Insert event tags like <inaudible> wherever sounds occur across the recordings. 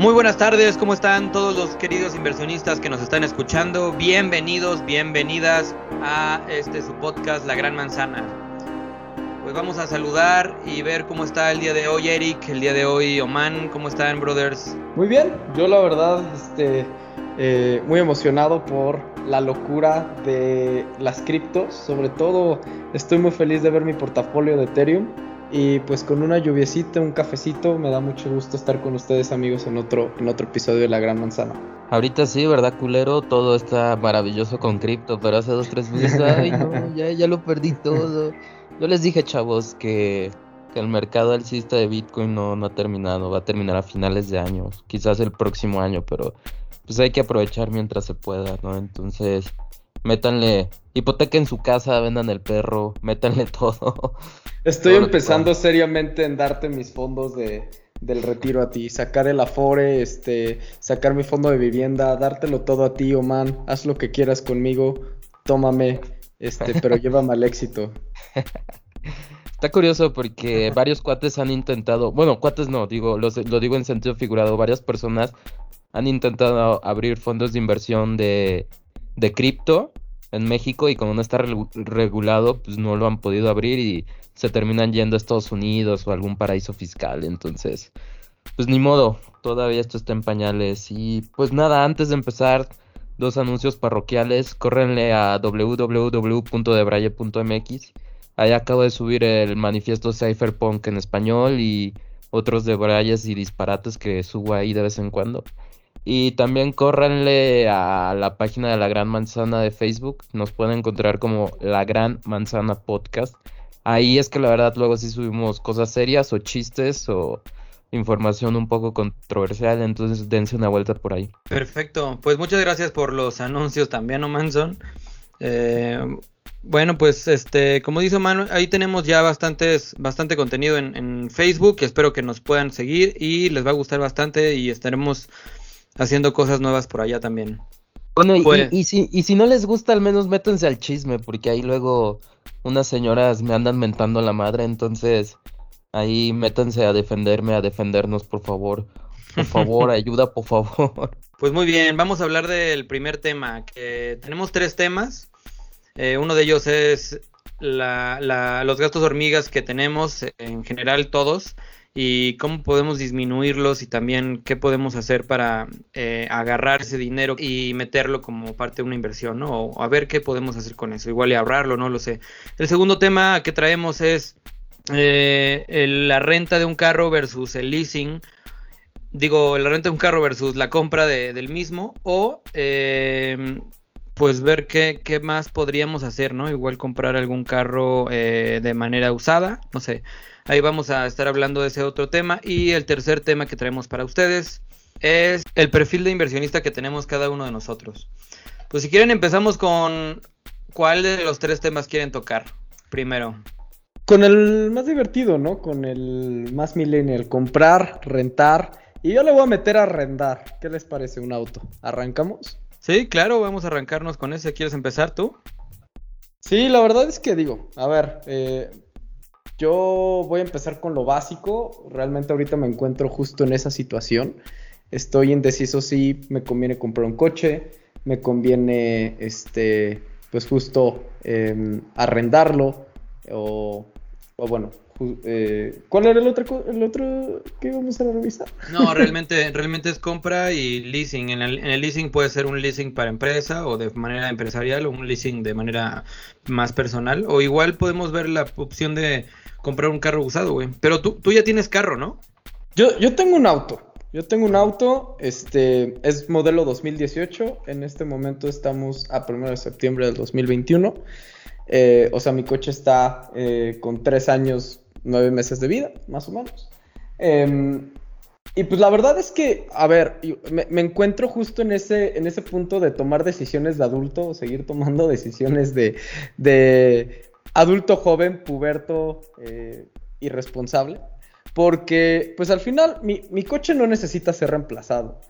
Muy buenas tardes, ¿cómo están todos los queridos inversionistas que nos están escuchando? Bienvenidos, bienvenidas a este su podcast La Gran Manzana. Pues vamos a saludar y ver cómo está el día de hoy Eric, el día de hoy Oman, ¿cómo están brothers? Muy bien, yo la verdad este, eh, muy emocionado por la locura de las criptos, sobre todo estoy muy feliz de ver mi portafolio de Ethereum y pues con una lluviecita, un cafecito, me da mucho gusto estar con ustedes amigos en otro, en otro episodio de La Gran Manzana. Ahorita sí, ¿verdad, culero? Todo está maravilloso con cripto, pero hace dos, tres meses, ay, no, <laughs> ya, ya lo perdí todo. Yo les dije, chavos, que, que el mercado alcista de Bitcoin no, no ha terminado, va a terminar a finales de año, quizás el próximo año, pero pues hay que aprovechar mientras se pueda, ¿no? Entonces, métanle, hipotequen su casa, vendan el perro, métanle <laughs> todo. Estoy empezando seriamente en darte mis fondos de, del retiro a ti, sacar el afore, este, sacar mi fondo de vivienda, dártelo todo a ti, Oman, haz lo que quieras conmigo, tómame, este, pero <laughs> llévame al éxito. Está curioso porque varios cuates han intentado, bueno, cuates no, digo, lo, lo digo en sentido figurado, varias personas han intentado abrir fondos de inversión de, de cripto en México y como no está regulado, pues no lo han podido abrir y se terminan yendo a Estados Unidos o algún paraíso fiscal. Entonces, pues ni modo, todavía esto está en pañales. Y pues nada, antes de empezar, dos anuncios parroquiales. Córrenle a www.debraye.mx. Ahí acabo de subir el manifiesto Cypherpunk en español y otros debrayes y disparates que subo ahí de vez en cuando. Y también córranle a la página de La Gran Manzana de Facebook. Nos pueden encontrar como La Gran Manzana Podcast. Ahí es que la verdad luego sí subimos cosas serias o chistes o información un poco controversial, entonces dense una vuelta por ahí. Perfecto, pues muchas gracias por los anuncios también, Omanson. Eh, bueno, pues este, como dice Manu, ahí tenemos ya bastantes, bastante contenido en, en Facebook, espero que nos puedan seguir y les va a gustar bastante y estaremos haciendo cosas nuevas por allá también. Bueno, y, pues y, si, y si no les gusta, al menos métanse al chisme, porque ahí luego unas señoras me andan mentando la madre, entonces ahí métanse a defenderme, a defendernos, por favor. Por favor, <laughs> ayuda, por favor. Pues muy bien, vamos a hablar del primer tema, que tenemos tres temas. Eh, uno de ellos es la, la, los gastos hormigas que tenemos, en general todos y cómo podemos disminuirlos y también qué podemos hacer para eh, agarrar ese dinero y meterlo como parte de una inversión, ¿no? O a ver qué podemos hacer con eso, igual y ahorrarlo, no lo sé. El segundo tema que traemos es eh, la renta de un carro versus el leasing. Digo, la renta de un carro versus la compra de, del mismo o eh, pues ver qué, qué, más podríamos hacer, ¿no? Igual comprar algún carro de manera usada, no sé. Ahí vamos a estar hablando de ese otro tema. Y el tercer tema que traemos para ustedes es el perfil de inversionista que tenemos cada uno de nosotros. Pues si quieren empezamos con cuál de los tres temas quieren tocar primero. Con el más divertido, ¿no? Con el más millennial, comprar, rentar. Y yo le voy a meter a arrendar. ¿Qué les parece un auto? ¿Arrancamos? Sí, claro, vamos a arrancarnos con ese. ¿Quieres empezar tú? Sí, la verdad es que digo, a ver, eh, yo voy a empezar con lo básico. Realmente ahorita me encuentro justo en esa situación. Estoy indeciso si me conviene comprar un coche, me conviene, este, pues justo eh, arrendarlo o, o bueno, eh, ¿Cuál era el otro, el otro que íbamos a revisar? No, realmente, realmente es compra y leasing. En el, en el, leasing puede ser un leasing para empresa o de manera empresarial o un leasing de manera más personal. O igual podemos ver la opción de comprar un carro usado, güey. Pero tú, tú ya tienes carro, ¿no? Yo, yo tengo un auto. Yo tengo un auto, este, es modelo 2018. En este momento estamos a 1 de septiembre del 2021. Eh, o sea, mi coche está eh, con 3 años, 9 meses de vida, más o menos. Eh, y pues la verdad es que, a ver, me, me, encuentro justo en ese, en ese punto de tomar decisiones de adulto, o seguir tomando <laughs> decisiones de, de adulto joven, puberto, eh, irresponsable. Porque, pues al final, mi, mi, coche no necesita ser reemplazado.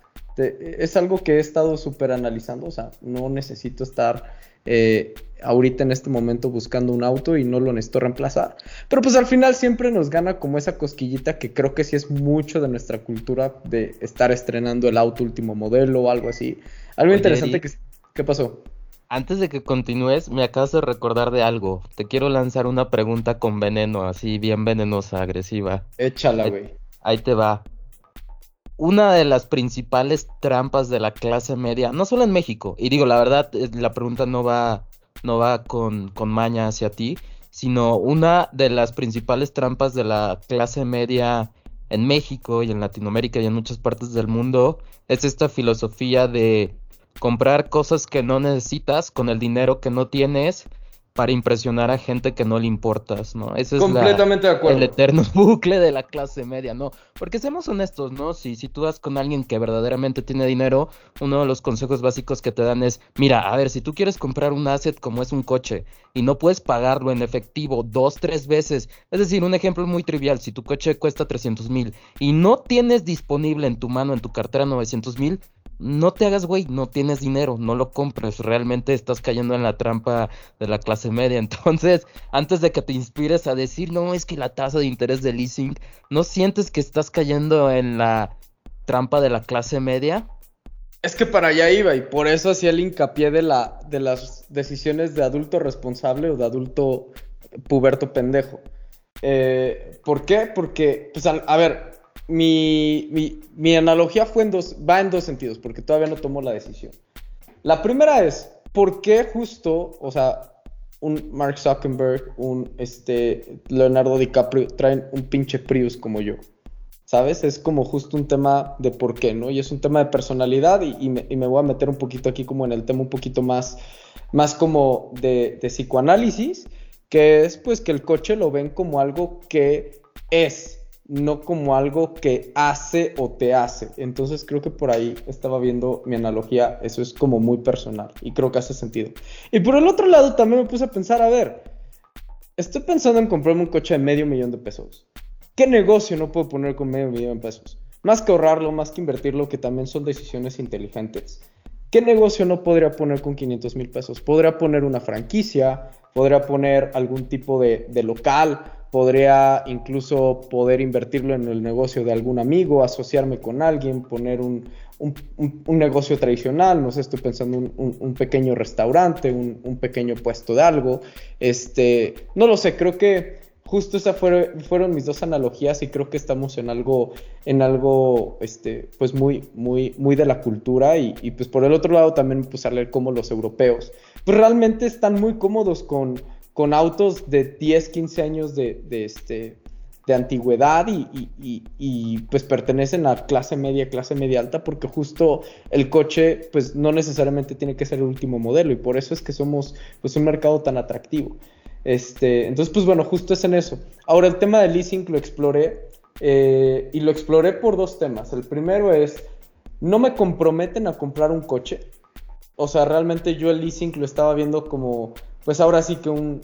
Es algo que he estado súper analizando, o sea, no necesito estar eh, ahorita en este momento buscando un auto y no lo necesito reemplazar. Pero pues al final siempre nos gana como esa cosquillita que creo que sí es mucho de nuestra cultura de estar estrenando el auto último modelo o algo así. Algo interesante que... ¿Qué pasó? Antes de que continúes, me acabas de recordar de algo. Te quiero lanzar una pregunta con veneno, así bien venenosa, agresiva. Échala, güey. Ahí te va una de las principales trampas de la clase media, no solo en México, y digo, la verdad, eh, la pregunta no va, no va con, con maña hacia ti, sino una de las principales trampas de la clase media en México y en Latinoamérica y en muchas partes del mundo es esta filosofía de comprar cosas que no necesitas con el dinero que no tienes para impresionar a gente que no le importas, ¿no? Ese es Completamente de acuerdo. el eterno <laughs> bucle de la clase media, ¿no? Porque seamos honestos, ¿no? Si, si tú vas con alguien que verdaderamente tiene dinero, uno de los consejos básicos que te dan es, mira, a ver, si tú quieres comprar un asset como es un coche y no puedes pagarlo en efectivo dos, tres veces, es decir, un ejemplo muy trivial, si tu coche cuesta 300 mil y no tienes disponible en tu mano, en tu cartera 900 mil, no te hagas güey, no tienes dinero, no lo compres, realmente estás cayendo en la trampa de la clase media. <laughs> Entonces, antes de que te inspires a decir, no, es que la tasa de interés de leasing, ¿no sientes que estás cayendo en la trampa de la clase media? Es que para allá iba y por eso hacía el hincapié de, la, de las decisiones de adulto responsable o de adulto puberto pendejo. Eh, ¿Por qué? Porque, pues, a ver, mi, mi, analogía fue en dos, va en dos sentidos, porque todavía no tomo la decisión. La primera es, ¿por qué justo, o sea, un Mark Zuckerberg, un este, Leonardo DiCaprio traen un pinche Prius como yo? ¿Sabes? Es como justo un tema de por qué, ¿no? Y es un tema de personalidad y, me, y me, voy a meter un poquito aquí como en el tema un poquito más, más como de, de psicoanálisis, que es pues que el coche lo ven como algo que es, no como algo que hace o te hace. Entonces creo que por ahí estaba viendo mi analogía, eso es como muy personal y creo que hace sentido. Y por el otro lado también me puse a pensar, a ver, estoy pensando en comprarme un coche de medio millón de pesos. ¿Qué negocio no puedo poner con medio millón de pesos? Más que ahorrarlo, más que invertirlo, que también son decisiones inteligentes. ¿Qué negocio no podría poner con 500 mil pesos? Podría poner una franquicia, podría poner algún tipo de, de local, podría incluso poder invertirlo en el negocio de algún amigo, asociarme con alguien, poner un, negocio tradicional, no sé, estoy pensando un, un pequeño restaurante, un, pequeño puesto de algo, este, no lo sé, creo que justo esas fueron, mis dos analogías y creo que estamos en algo, en algo, este, pues muy, muy, muy de la cultura y, y pues por el otro lado también pues a leer cómo los europeos, pues realmente están muy cómodos con con autos de 10, 15 años de, este, de antigüedad y, pues pertenecen a clase media, clase media alta, porque justo el coche pues no necesariamente tiene que ser el último modelo y por eso es que somos pues un mercado tan atractivo. Este, entonces pues bueno, justo es en eso. Ahora el tema del leasing lo exploré eh, y lo exploré por dos temas. El primero es, no me comprometen a comprar un coche. O sea, realmente yo el leasing lo estaba viendo como pues ahora sí que un,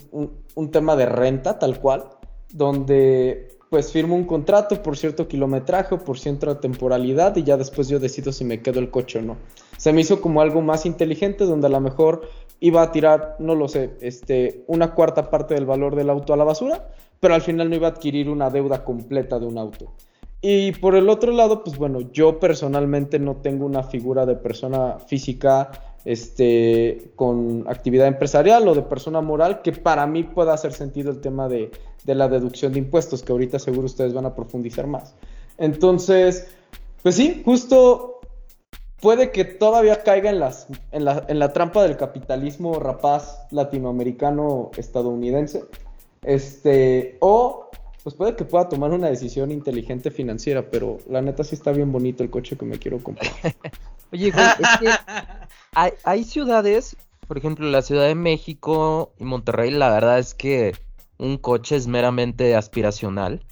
tema de renta tal cual, donde pues firmo un contrato por cierto kilometraje o por cierta temporalidad y ya después yo decido si me quedo el coche o no. Se me hizo como algo más inteligente donde a lo mejor iba a tirar, no lo sé, este, una cuarta parte del valor del auto a la basura, pero al final no iba a adquirir una deuda completa de un auto. Y por el otro lado, pues bueno, yo personalmente no tengo una figura de persona física este, con actividad empresarial o de persona moral, que para mí pueda hacer sentido el tema de, la deducción de impuestos, que ahorita seguro ustedes van a profundizar más. Entonces, pues sí, justo puede que todavía caiga en, las, en, la, en la trampa del capitalismo rapaz latinoamericano estadounidense, este, o pues puede que pueda tomar una decisión inteligente financiera, pero la neta sí está bien bonito el coche que me quiero comprar. <laughs> Oye, güey, es que hay, ciudades, por ejemplo, la Ciudad de México y Monterrey, la verdad es que un coche es meramente aspiracional.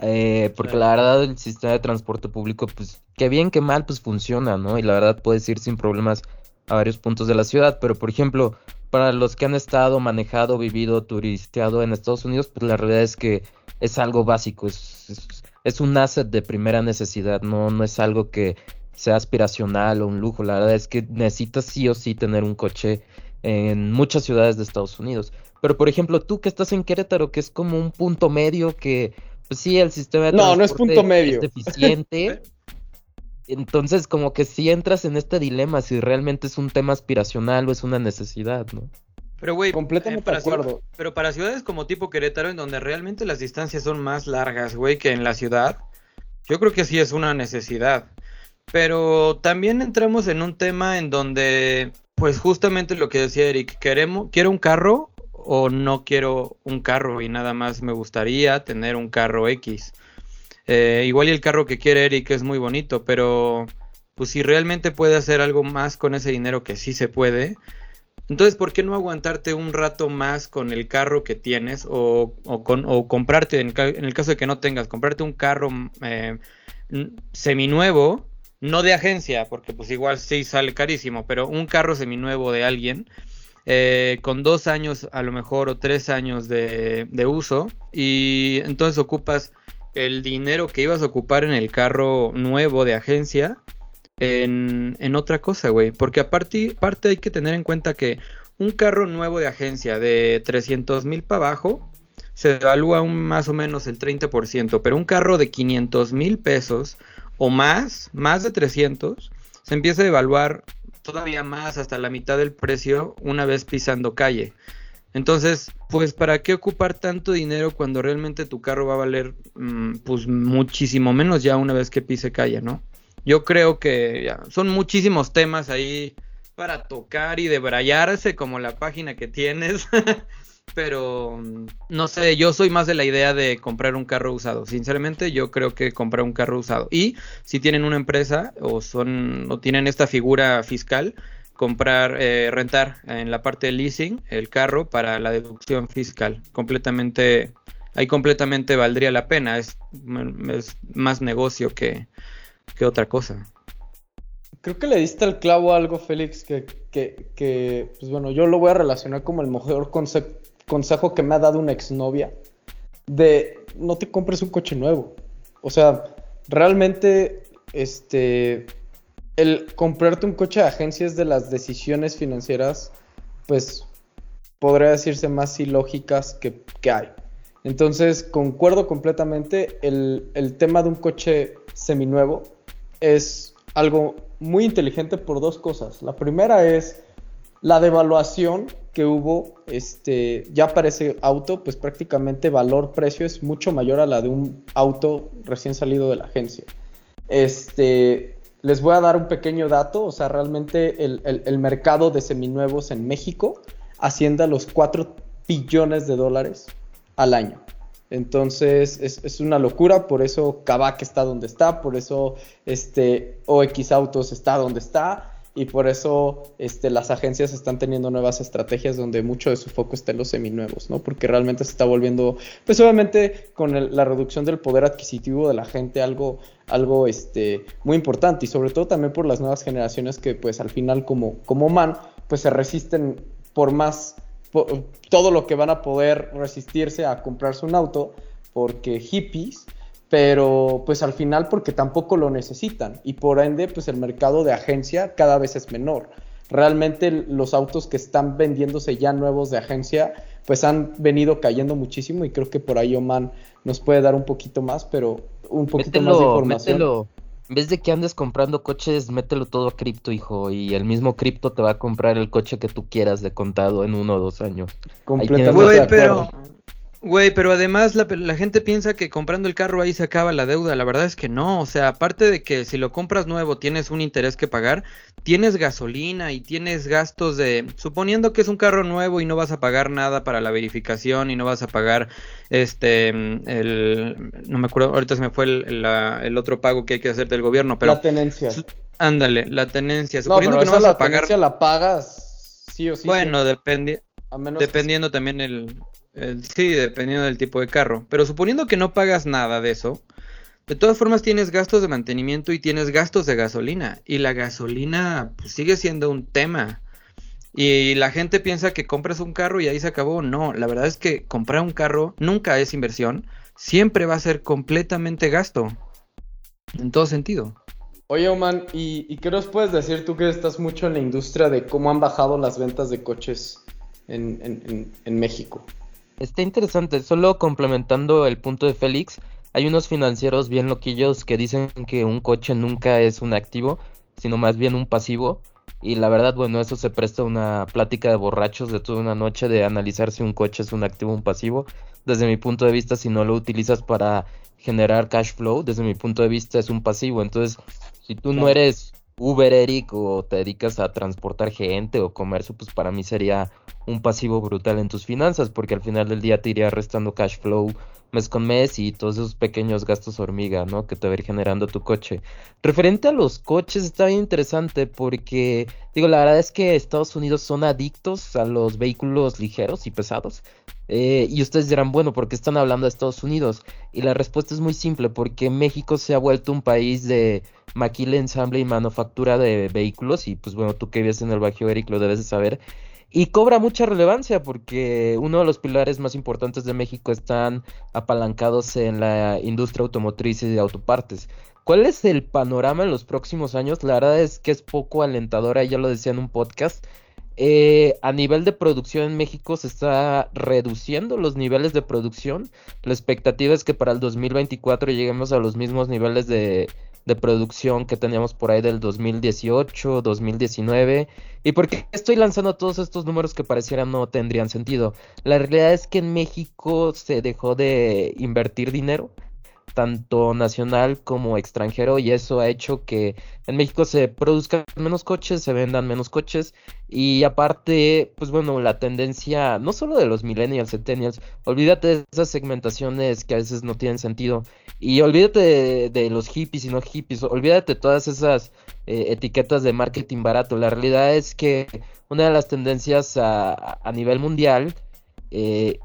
Eh, porque la verdad el sistema de transporte público, pues, que bien que mal, pues funciona, ¿no? Y la verdad puedes ir sin problemas a varios puntos de la ciudad. Pero, por ejemplo, para los que han estado, manejado, vivido, turisteado en Estados Unidos, pues la realidad es que es algo básico, es, es, un asset de primera necesidad, no, no es algo que, sea aspiracional o un lujo. La verdad es que necesitas sí o sí tener un coche en muchas ciudades de Estados Unidos. Pero por ejemplo, tú que estás en Querétaro, que es como un punto medio que, pues sí, el sistema de No, no es punto medio. es deficiente. <laughs> Entonces, como que si entras en este dilema si realmente es un tema aspiracional o es una necesidad, ¿no? Pero, güey, Completamente para de acuerdo. pero para ciudades como tipo Querétaro, en donde realmente las distancias son más largas, güey, que en la ciudad, yo creo que sí es una necesidad. Pero también entramos en un tema en donde, pues justamente lo que decía Eric, queremos, quiero un carro o no quiero un carro y nada más me gustaría tener un carro X. Eh, igual y el carro que quiere Eric es muy bonito, pero pues si realmente puede hacer algo más con ese dinero que sí se puede, entonces ¿por qué no aguantarte un rato más con el carro que tienes o, o con, o comprarte, en, el caso de que no tengas, comprarte un carro eh, n- seminuevo, no de agencia, porque pues igual sí sale carísimo, pero un carro seminuevo de alguien eh, con dos años a lo mejor o tres años de, de uso y entonces ocupas el dinero que ibas a ocupar en el carro nuevo de agencia en, otra cosa, güey. Porque aparte, aparte hay que tener en cuenta que un carro nuevo de agencia de 300 mil para abajo se evalúa un más o menos el 30%, pero un carro de 500 mil pesos o más, más de 300, se empieza a evaluar todavía más hasta la mitad del precio una vez pisando calle. Entonces, pues, ¿para qué ocupar tanto dinero cuando realmente tu carro va a valer, mm, pues, muchísimo menos ya una vez que pise calle, ¿no? Yo creo que ya, son muchísimos temas ahí para tocar y debrayarse como la página que tienes. <laughs> Pero mm, no sé, yo soy más de la idea de comprar un carro usado. Sinceramente, yo creo que comprar un carro usado. Y si tienen una empresa o son o tienen esta figura fiscal, comprar, eh, rentar en la parte de leasing el carro para la deducción fiscal. Completamente, ahí completamente valdría la pena. Es, mm, es más negocio que, que otra cosa. Creo que le diste al clavo a algo, Félix, que, que, que, pues bueno, yo lo voy a relacionar como el mejor conse- consejo que me ha dado una exnovia de no te compres un coche nuevo. O sea, realmente, este, el comprarte un coche de agencia es de las decisiones financieras, pues, podría decirse más ilógicas que, que hay. Entonces, concuerdo completamente, el, el tema de un coche seminuevo es algo muy inteligente por dos cosas. La primera es la devaluación que hubo este, ya para ese auto, pues prácticamente valor-precio es mucho mayor a la de un auto recién salido de la agencia. Este, les voy a dar un pequeño dato, o sea, realmente el, el- el mercado de seminuevos en México asciende a los 4 billones de dólares al año. Entonces es, una locura, por eso Kavak está donde está, por eso este, OX Autos está donde está y por eso este, las agencias están teniendo nuevas estrategias donde mucho de su foco está en los seminuevos, ¿no? Porque realmente se está volviendo, pues obviamente con la reducción del poder adquisitivo de la gente algo, algo este, muy importante y sobre todo también por las nuevas generaciones que pues al final como, como man pues se resisten por más todo lo que van a poder resistirse a comprarse un auto porque hippies, pero pues al final porque tampoco lo necesitan y por ende pues el mercado de agencia cada vez es menor. Realmente los autos que están vendiéndose ya nuevos de agencia pues han venido cayendo muchísimo y creo que por ahí Oman nos puede dar un poquito más, pero un poquito más de información. mételo. En vez de que andes comprando coches, mételo todo a cripto, hijo. Y el mismo cripto te va a comprar el coche que tú quieras de contado en uno o dos años. Completamente Estamos Güey, de pero, acuerdo. Güey, pero además la, la gente piensa que comprando el carro ahí se acaba la deuda. La verdad es que no. O sea, aparte de que si lo compras nuevo tienes un interés que pagar, tienes gasolina y tienes gastos de. Suponiendo que es un carro nuevo y no vas a pagar nada para la verificación y no vas a pagar este. El. No me acuerdo, ahorita se me fue el, la- el otro pago que hay que hacer del gobierno, pero. la tenencia. Ándale, la tenencia. No, Suponiendo pero que no vas la a pagar. tenencia la pagas sí o sí. bueno, depende. menos que- Dependiendo también el- Sí, dependiendo del tipo de carro. Pero suponiendo que no pagas nada de eso, de todas formas tienes gastos de mantenimiento y tienes gastos de gasolina. Y la gasolina pues, sigue siendo un tema. Y la gente piensa que compras un carro y ahí se acabó. No, la verdad es que comprar un carro nunca es inversión. Siempre va a ser completamente gasto. En todo sentido. Oye, Oman, ¿y, qué nos puedes decir tú que estás mucho en la industria de cómo han bajado las ventas de coches en, México? Está interesante, solo complementando el punto de Félix, hay unos financieros bien loquillos que dicen que un coche nunca es un activo, sino más bien un pasivo. Y la verdad, bueno, eso se presta a una plática de borrachos de toda una noche de analizar si un coche es un activo o un pasivo. Desde mi punto de vista, si no lo utilizas para generar cash flow, desde mi punto de vista es un pasivo. Entonces, si tú no eres Uber, Eric, o te dedicas a transportar gente o comercio, pues para mí sería un pasivo brutal en tus finanzas, porque al final del día te iría restando cash flow mes con mes y todos esos pequeños gastos hormiga, ¿no? Que te va a ir generando tu coche. Referente a los coches, está bien interesante porque, digo, la verdad es que Estados Unidos son adictos a los vehículos ligeros y pesados. Eh, y ustedes dirán, bueno, ¿por qué están hablando de Estados Unidos? Y la respuesta es muy simple, porque México se ha vuelto un país de maquila, ensamble y manufactura de vehículos. Y pues bueno, tú que vives en el Bajío, Eric, lo debes de saber. Y cobra mucha relevancia porque uno de los pilares más importantes de México están apalancados en la industria automotriz y de autopartes. ¿Cuál es el panorama en los próximos años? La verdad es que es poco alentadora, ya lo decía en un podcast. Eh, a nivel de producción en México se está reduciendo los niveles de producción. La expectativa es que para el 2024 lleguemos a los mismos niveles de, de producción que teníamos por ahí del 2018, 2019. ¿Y por qué estoy lanzando todos estos números que parecieran no tendrían sentido? La realidad es que en México se dejó de invertir dinero tanto nacional como extranjero y eso ha hecho que en México se produzcan menos coches, se vendan menos coches y aparte, pues bueno, la tendencia no solo de los millennials, centennials, olvídate de esas segmentaciones que a veces no tienen sentido y olvídate de, los hippies y no hippies, olvídate de todas esas eh, etiquetas de marketing barato. La realidad es que una de las tendencias a, a nivel mundial eh,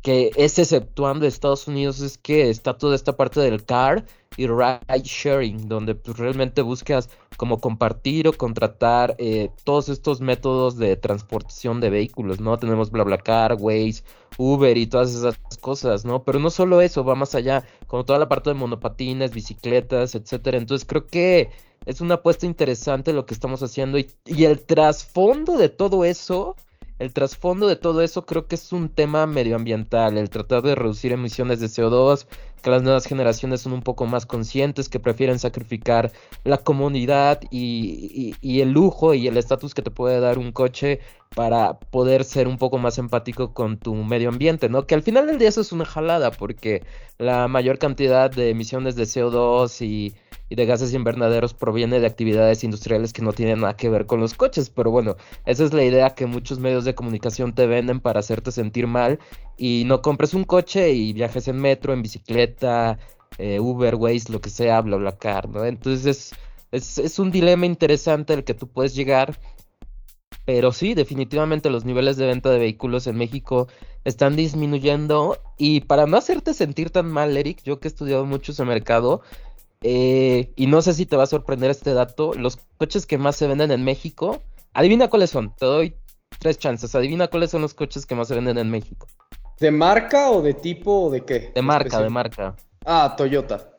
que es exceptuando Estados Unidos es que está toda esta parte del car y ride sharing, donde pues, realmente buscas como compartir o contratar eh, todos estos métodos de transportación de vehículos, ¿no? Tenemos BlaBlaCar, Waze, Uber y todas esas cosas, ¿no? Pero no solo eso, va más allá, como toda la parte de monopatines, bicicletas, etcétera. Entonces creo que es una apuesta interesante lo que estamos haciendo y, y el trasfondo de todo eso el trasfondo de todo eso creo que es un tema medioambiental, el tratar de reducir emisiones de CO2, que las nuevas generaciones son un poco más conscientes, que prefieren sacrificar la comunidad y, el lujo y el estatus que te puede dar un coche para poder ser un poco más empático con tu medio ambiente, ¿no? Que al final del día eso es una jalada, porque la mayor cantidad de emisiones de CO2 y y de gases invernaderos proviene de actividades industriales que no tienen nada que ver con los coches. Pero bueno, esa es la idea que muchos medios de comunicación te venden para hacerte sentir mal y no compres un coche y viajes en metro, en bicicleta, eh, Uber, Waze, lo que sea, bla, bla, car, ¿no? Entonces es, es un dilema interesante el que tú puedes llegar. Pero sí, definitivamente los niveles de venta de vehículos en México están disminuyendo. Y para no hacerte sentir tan mal, Eric, yo que he estudiado mucho ese mercado, eh, y no sé si te va a sorprender este dato. Los coches que más se venden en México, adivina cuáles son. Te doy tres chances. Adivina cuáles son los coches que más se venden en México. ¿De marca o de tipo o de qué? De marca, de marca. Ah, Toyota.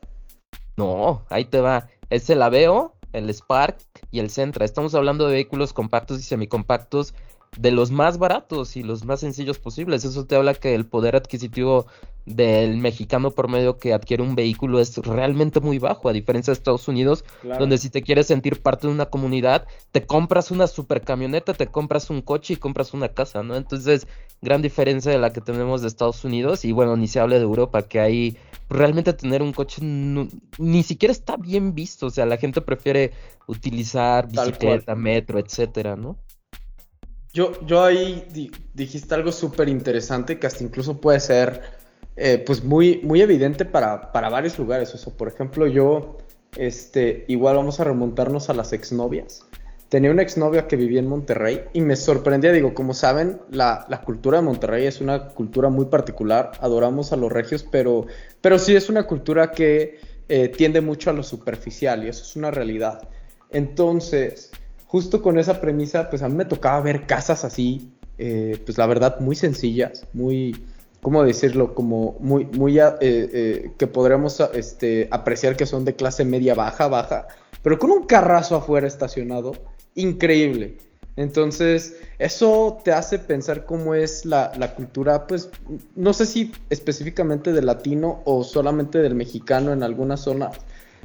No, ahí te va. Es el Aveo, el Spark y el Sentra. Estamos hablando de vehículos compactos y semicompactos de los más baratos y los más sencillos posibles. Eso te habla que el poder adquisitivo del mexicano promedio que adquiere un vehículo es realmente muy bajo, a diferencia de Estados Unidos, donde si te quieres sentir parte de una comunidad, te compras una super camioneta, te compras un coche y compras una casa, ¿no? Entonces, gran diferencia de la que tenemos de Estados Unidos y bueno, ni se hable de Europa, que ahí realmente tener un coche ni siquiera está bien visto, o sea, la gente prefiere utilizar bicicleta, metro, etcétera, ¿no? Yo, yo ahí dijiste algo súper interesante que hasta incluso puede ser eh, pues muy, muy evidente para, para varios lugares. O sea, por ejemplo, yo, este, igual vamos a remontarnos a las exnovias. Tenía una exnovia que vivía en Monterrey y me sorprendía, digo, como saben, la, la, cultura de Monterrey es una cultura muy particular, adoramos a los regios, pero, pero sí es una cultura que eh, tiende mucho a lo superficial y eso es una realidad. Entonces, justo con esa premisa, pues a mí me tocaba ver casas así, eh, pues la verdad, muy sencillas, muy, ¿cómo decirlo? Como muy, muy, eh, eh, que podremos este, apreciar que son de clase media baja, baja, pero con un carrazo afuera estacionado, increíble. Entonces, eso te hace pensar cómo es la, la, cultura, pues, no sé si específicamente del latino o solamente del mexicano en alguna zona,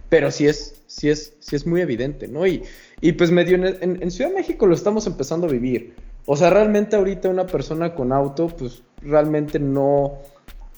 pero sí es, sí es, sí es muy evidente, ¿no? Y, y pues medio en, en, Ciudad de México lo estamos empezando a vivir. O sea, realmente ahorita una persona con auto, pues realmente no,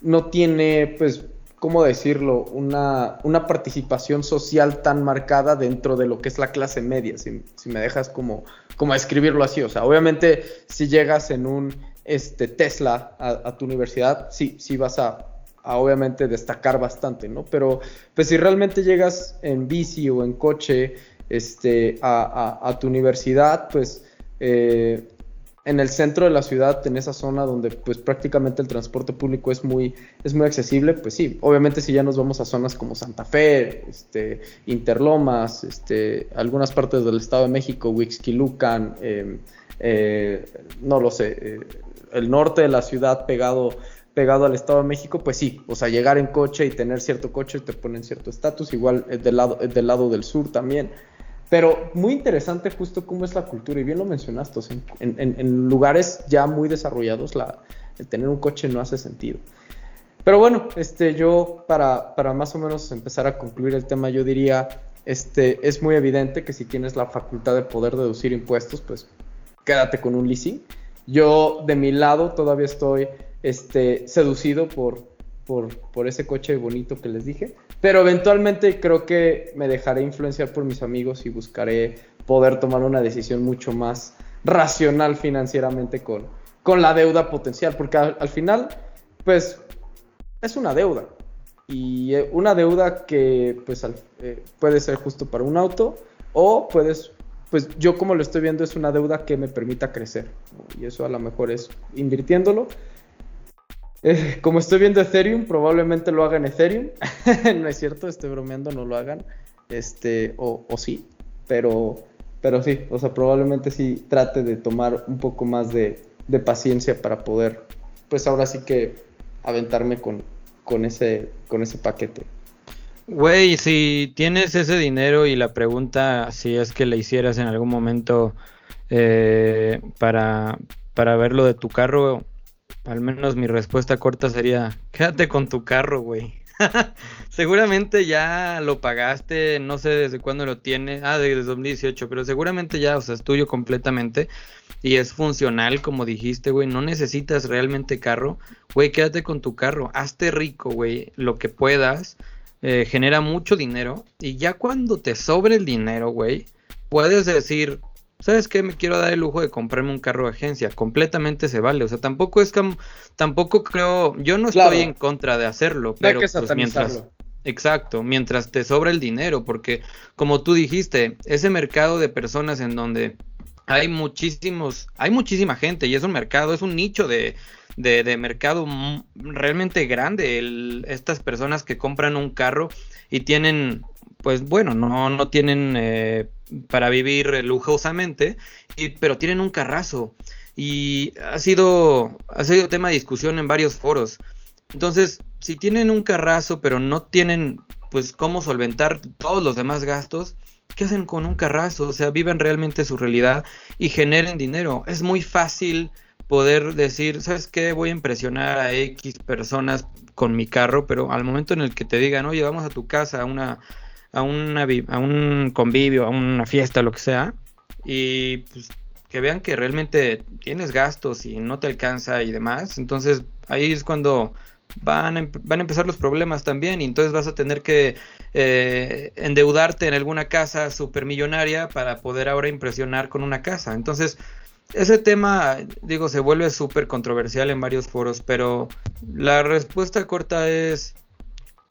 no tiene, pues, ¿cómo decirlo? Una, una participación social tan marcada dentro de lo que es la clase media, si, si me dejas como, como escribirlo así. O sea, obviamente si llegas en un este, Tesla a, a tu universidad, sí, sí vas a a obviamente destacar bastante, ¿no? Pero pues si realmente llegas en bici o en coche este, a, tu universidad, pues eh, en el centro de la ciudad, en esa zona donde pues prácticamente el transporte público es muy, es muy accesible, pues sí, obviamente si ya nos vamos a zonas como Santa Fe, este, Interlomas, este, algunas partes del Estado de México, Huixquilucan, em, eh, no lo sé, eh, el norte de la ciudad pegado pegado al Estado de México, pues sí, o sea, llegar en coche y tener cierto coche te ponen cierto estatus, igual del lado, del lado del sur también. Pero muy interesante justo cómo es la cultura, y bien lo mencionaste, en, lugares ya muy desarrollados la, el tener un coche no hace sentido. Pero bueno, este, yo para, para más o menos empezar a concluir el tema, yo diría, este, es muy evidente que si tienes la facultad de poder deducir impuestos, pues quédate con un leasing. Yo de mi lado todavía estoy este, seducido por, por, ese coche bonito que les dije. Pero eventualmente creo que me dejaré influenciar por mis amigos y buscaré poder tomar una decisión mucho más racional financieramente con, con la deuda potencial. Porque al, final, pues, es una deuda. Y eh, una deuda que, pues, eh, puede ser justo para un auto o puedes pues yo como lo estoy viendo es una deuda que me permita crecer. Y eso a lo mejor es invirtiéndolo <laughs> como estoy viendo Ethereum, probablemente lo hagan Ethereum. <laughs> no es cierto, estoy bromeando, no lo hagan. Este, o, sí, pero, pero sí, o sea, probablemente sí trate de tomar un poco más de, paciencia para poder, pues ahora sí que aventarme con, con, ese, con ese paquete. Güey, si tienes ese dinero y la pregunta si es que le hicieras en algún momento eh, para, para ver lo de tu carro, al menos mi respuesta corta sería, quédate con tu carro, güey. <laughs> seguramente ya lo pagaste, no sé desde cuándo lo tienes, ah, desde 2018, pero seguramente ya, o sea, es tuyo completamente y es funcional, como dijiste, güey, no necesitas realmente carro, güey, quédate con tu carro, hazte rico, güey, lo que puedas, eh, genera mucho dinero y ya cuando te sobre el dinero, güey, puedes decir, ¿sabes qué? Me quiero dar el lujo de comprarme un carro de agencia. Completamente se vale. O sea, tampoco es como, tampoco creo, yo no estoy en contra de hacerlo, pero pues, mientras, exacto, mientras te sobra el dinero, porque como tú dijiste, ese mercado de personas en donde hay muchísimos, hay muchísima gente y es un mercado, es un nicho de, de, de mercado realmente grande. estas personas que compran un carro y tienen, pues bueno, no, no tienen eh, para vivir lujosamente, y, pero tienen un carrazo. Y ha sido, ha sido tema de discusión en varios foros. Entonces, si tienen un carrazo, pero no tienen, pues, cómo solventar todos los demás gastos, ¿qué hacen con un carrazo? O sea, viven realmente su realidad y generen dinero. Es muy fácil poder decir, ¿sabes qué? Voy a impresionar a X personas con mi carro, pero al momento en el que te digan, oye, vamos a tu casa a una a, una, a un convivio, a una fiesta, lo que sea, y pues que vean que realmente tienes gastos y no te alcanza y demás, entonces ahí es cuando van a, van a empezar los problemas también y entonces vas a tener que eh, endeudarte en alguna casa supermillonaria para poder ahora impresionar con una casa. Entonces, ese tema, digo, se vuelve súper controversial en varios foros, pero la respuesta corta es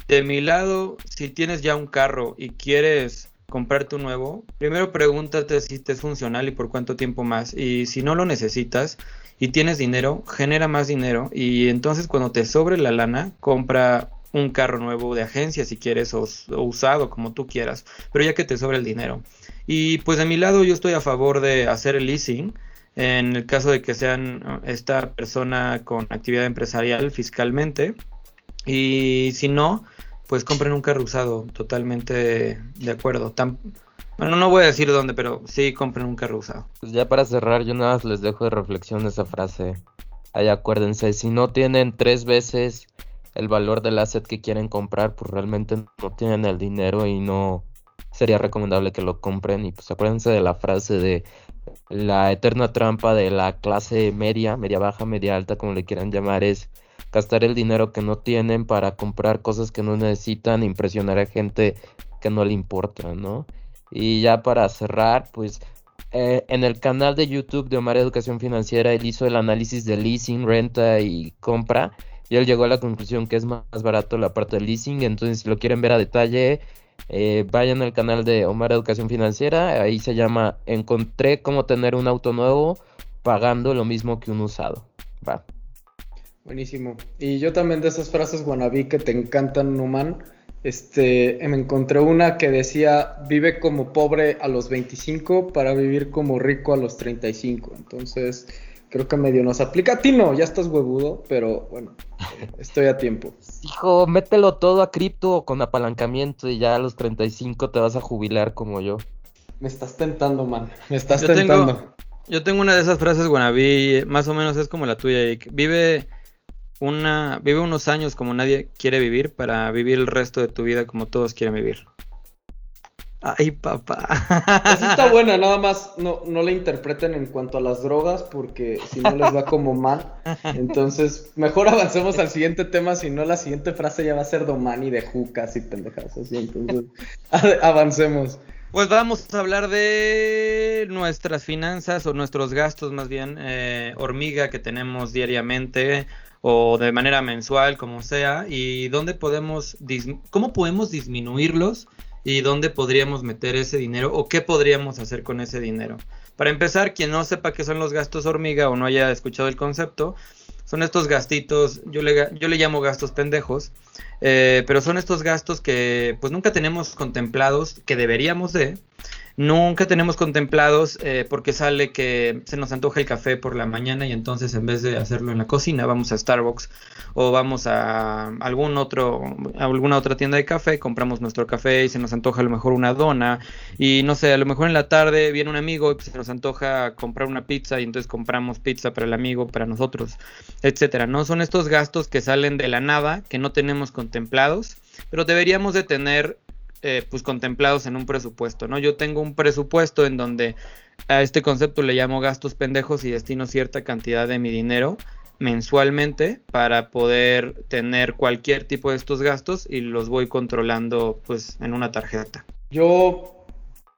de mi lado, si tienes ya un carro y quieres comprarte un nuevo, primero pregúntate si te es funcional y por cuánto tiempo más. Y si no lo necesitas y tienes dinero, genera más dinero. Y entonces cuando te sobre la lana, compra un carro nuevo de agencia si quieres o, usado como tú quieras, pero ya que te sobre el dinero. Y pues de mi lado yo estoy a favor de hacer el leasing en el caso de que sean esta persona con actividad empresarial fiscalmente. Y si no, pues compren un carro usado, totalmente de acuerdo. Bueno, no voy a decir dónde, pero sí compren un carro usado. Pues ya para cerrar, yo nada más les dejo de reflexión esa frase. Ahí acuérdense, si no tienen tres veces el valor del asset que quieren comprar, pues realmente no tienen el dinero y no sería recomendable que lo compren. Y pues acuérdense de la frase de la eterna trampa de la clase media, media baja, media alta, como le quieran llamar, es gastar el dinero que no tienen para comprar cosas que no necesitan, impresionar a gente que no le importa, ¿no? Y ya para cerrar, pues eh, en el canal de YouTube de Omar Educación Financiera, él hizo el análisis de leasing, renta y compra. Y él llegó a la conclusión que es más barato la parte de leasing. Entonces, si lo quieren ver a detalle, eh, vayan al canal de Omar Educación Financiera. Ahí se llama Encontré cómo tener un auto nuevo pagando lo mismo que un usado. Va. Buenísimo. Y yo también de esas frases guanabí que te encantan, Numan este, me encontré una que decía, vive como pobre a los 25 para vivir como rico a los 35. Entonces, creo que medio nos aplica. A ti no, ya estás huevudo, pero bueno, estoy a tiempo. <laughs> Hijo, mételo todo a cripto con apalancamiento y ya a los 35 te vas a jubilar como yo. Me estás tentando, man. Me estás tentando. yo tengo una de esas frases, Guanabí, más o menos es como la tuya, Vive una, vive unos años como nadie quiere vivir para vivir el resto de tu vida como todos quieren vivir. Ay, papá. Esa está <laughs> buena, nada más no, no la interpreten en cuanto a las drogas porque si no les va como mal. Entonces, mejor avancemos al siguiente tema, si no la siguiente frase ya va a ser Domani de jucas y pendejas así. Entonces, <laughs> avancemos. Pues vamos a hablar de nuestras finanzas o nuestros gastos más bien, eh, hormiga que tenemos diariamente o de manera mensual, como sea, y dónde podemos, cómo podemos disminuirlos y dónde podríamos meter ese dinero o qué podríamos hacer con ese dinero. Para empezar, quien no sepa qué son los gastos hormiga o no haya escuchado el concepto, son estos gastitos, yo le, yo le llamo gastos pendejos, eh, pero son estos gastos que pues nunca tenemos contemplados, que deberíamos de, Nunca tenemos contemplados eh, porque sale que se nos antoja el café por la mañana y entonces en vez de hacerlo en la cocina vamos a Starbucks o vamos a algún otro a alguna otra tienda de café, compramos nuestro café y se nos antoja a lo mejor una dona y no sé, a lo mejor en la tarde viene un amigo y pues se nos antoja comprar una pizza y entonces compramos pizza para el amigo, para nosotros, etcétera. No son estos gastos que salen de la nada, que no tenemos contemplados, pero deberíamos de tener eh, pues contemplados en un presupuesto, ¿no? Yo tengo un presupuesto en donde a este concepto le llamo gastos pendejos y destino cierta cantidad de mi dinero mensualmente para poder tener cualquier tipo de estos gastos y los voy controlando pues en una tarjeta. Yo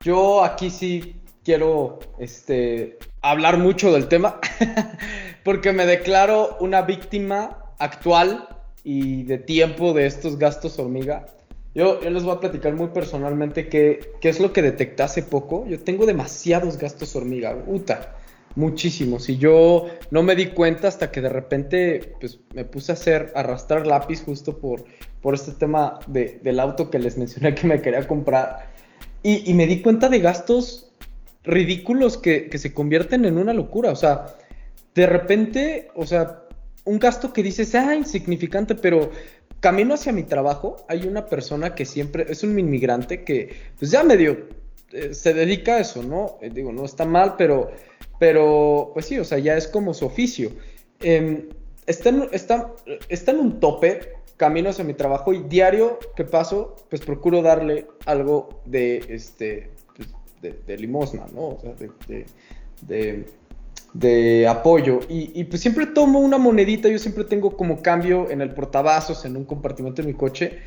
yo aquí sí quiero este hablar mucho del tema <laughs> porque me declaro una víctima actual y de tiempo de estos gastos hormiga. Yo, les voy a platicar muy personalmente qué, qué es lo que detecté hace poco. Yo tengo demasiados gastos hormiga, puta, muchísimos. Y yo no me di cuenta hasta que de repente pues, me puse a hacer, arrastrar lápiz justo por, por este tema de, del auto que les mencioné que me quería comprar. Y, y me di cuenta de gastos ridículos que, que se convierten en una locura. O sea, de repente, o sea, un gasto que dices, ah, insignificante, pero camino hacia mi trabajo hay una persona que siempre es un inmigrante que pues ya medio eh, se dedica a eso, ¿no? Eh, digo, no está mal, pero, pero pues sí, o sea, ya es como su oficio. Em, está, en, está, está, en, un tope camino hacia mi trabajo y diario que paso, pues procuro darle algo de, este, pues, de, limosna, ¿no? O sea, de de apoyo. Y, pues siempre tomo una monedita, yo siempre tengo como cambio en el portavasos, en un compartimento de mi coche.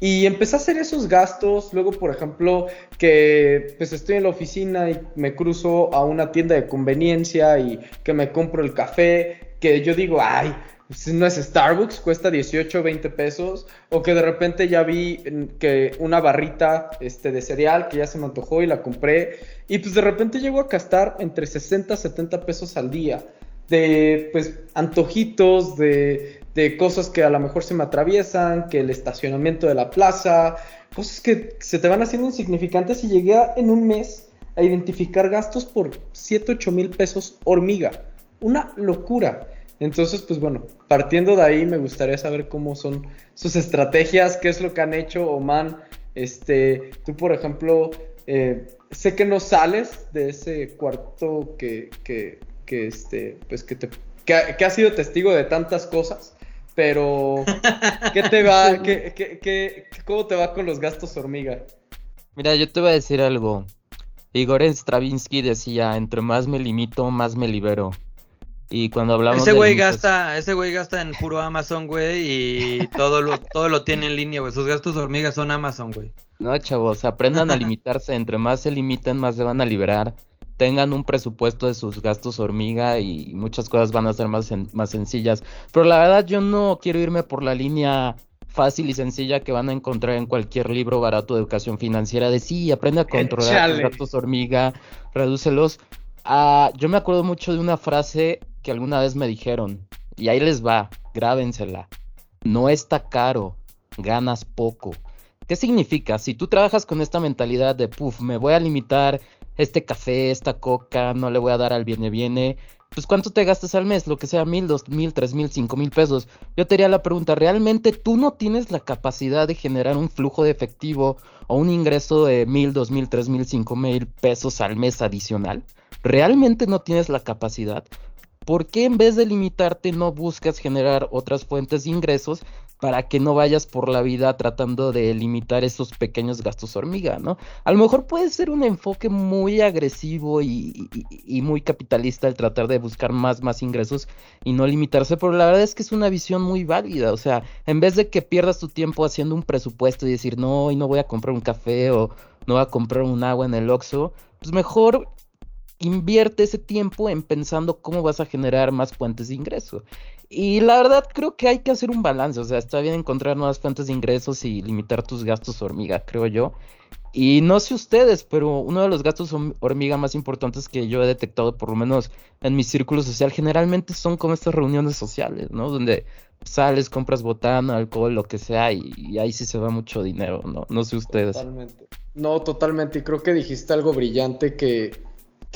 Y empecé a hacer esos gastos. Luego, por ejemplo, que pues estoy en la oficina y me cruzo a una tienda de conveniencia y que me compro el café, que yo digo, ay, pues, no es Starbucks, cuesta 18 o 20 pesos, o que de repente ya vi que una barrita este, de cereal que ya se me antojó y la compré, y pues de repente llego a gastar entre 60 y 70 pesos al día de pues antojitos, de, de cosas que a lo mejor se me atraviesan, que el estacionamiento de la plaza, cosas que se te van haciendo insignificantes y llegué en un mes a identificar gastos por 7, 8 mil pesos hormiga. Una locura. Entonces, pues bueno, partiendo de ahí me gustaría saber cómo son sus estrategias, qué es lo que han hecho, Oman. Este, tú, por ejemplo, eh, sé que no sales de ese cuarto que, que, que este, pues que te, que, ha- que has sido testigo de tantas cosas, pero <laughs> ¿qué te va, qué, qué- qué- cómo te va con los gastos hormiga? Mira, yo te voy a decir algo. Igor Stravinsky decía, entre más me limito, más me libero. Y cuando hablamos Ese güey gasta, ese güey gasta en puro Amazon, güey, y <laughs> todo lo, todo lo tiene en línea, güey. Sus gastos hormigas son Amazon, güey. No, chavos, aprendan a limitarse. Entre más se limiten, más se van a liberar. Tengan un presupuesto de sus gastos hormiga y muchas cosas van a ser más, sen- más sencillas. Pero la verdad, yo no quiero irme por la línea fácil y sencilla que van a encontrar en cualquier libro barato de educación financiera de sí, aprende a controlar tus Échale. gastos hormiga, redúcelos. Ah, yo me acuerdo mucho de una frase que alguna vez me dijeron, y ahí les va, grábensela. No está caro, ganas poco. ¿Qué significa? Si tú trabajas con esta mentalidad de, puff, me voy a limitar este café, esta coca, no le voy a dar al viene viene, pues ¿cuánto te gastas al mes? Lo que sea, mil, dos mil, tres mil, cinco mil pesos. Yo te haría la pregunta, ¿realmente tú no tienes la capacidad de generar un flujo de efectivo o un ingreso de mil, dos mil, tres mil, cinco mil pesos al mes adicional? ¿Realmente no tienes la capacidad? ¿Por qué en vez de limitarte no buscas generar otras fuentes de ingresos para que no vayas por la vida tratando de limitar esos pequeños gastos hormiga, ¿no? A lo mejor puede ser un enfoque muy agresivo y, y- muy capitalista el tratar de buscar más, más ingresos y no limitarse, pero la verdad es que es una visión muy válida, o sea, en vez de que pierdas tu tiempo haciendo un presupuesto y decir, no, hoy no voy a comprar un café o no voy a comprar un agua en el Oxxo, pues mejor invierte ese tiempo en pensando cómo vas a generar más fuentes de ingreso. Y la verdad creo que hay que hacer un balance, o sea, está bien encontrar nuevas fuentes de ingresos y limitar tus gastos hormiga, creo yo. Y no sé ustedes, pero uno de los gastos hormiga más importantes que yo he detectado, por lo menos en mi círculo social, generalmente son como estas reuniones sociales, ¿no? Donde sales, compras botana, alcohol, lo que sea, y, y ahí sí se va mucho dinero, ¿no? No sé ustedes. Totalmente. No, totalmente. Y creo que dijiste algo brillante que,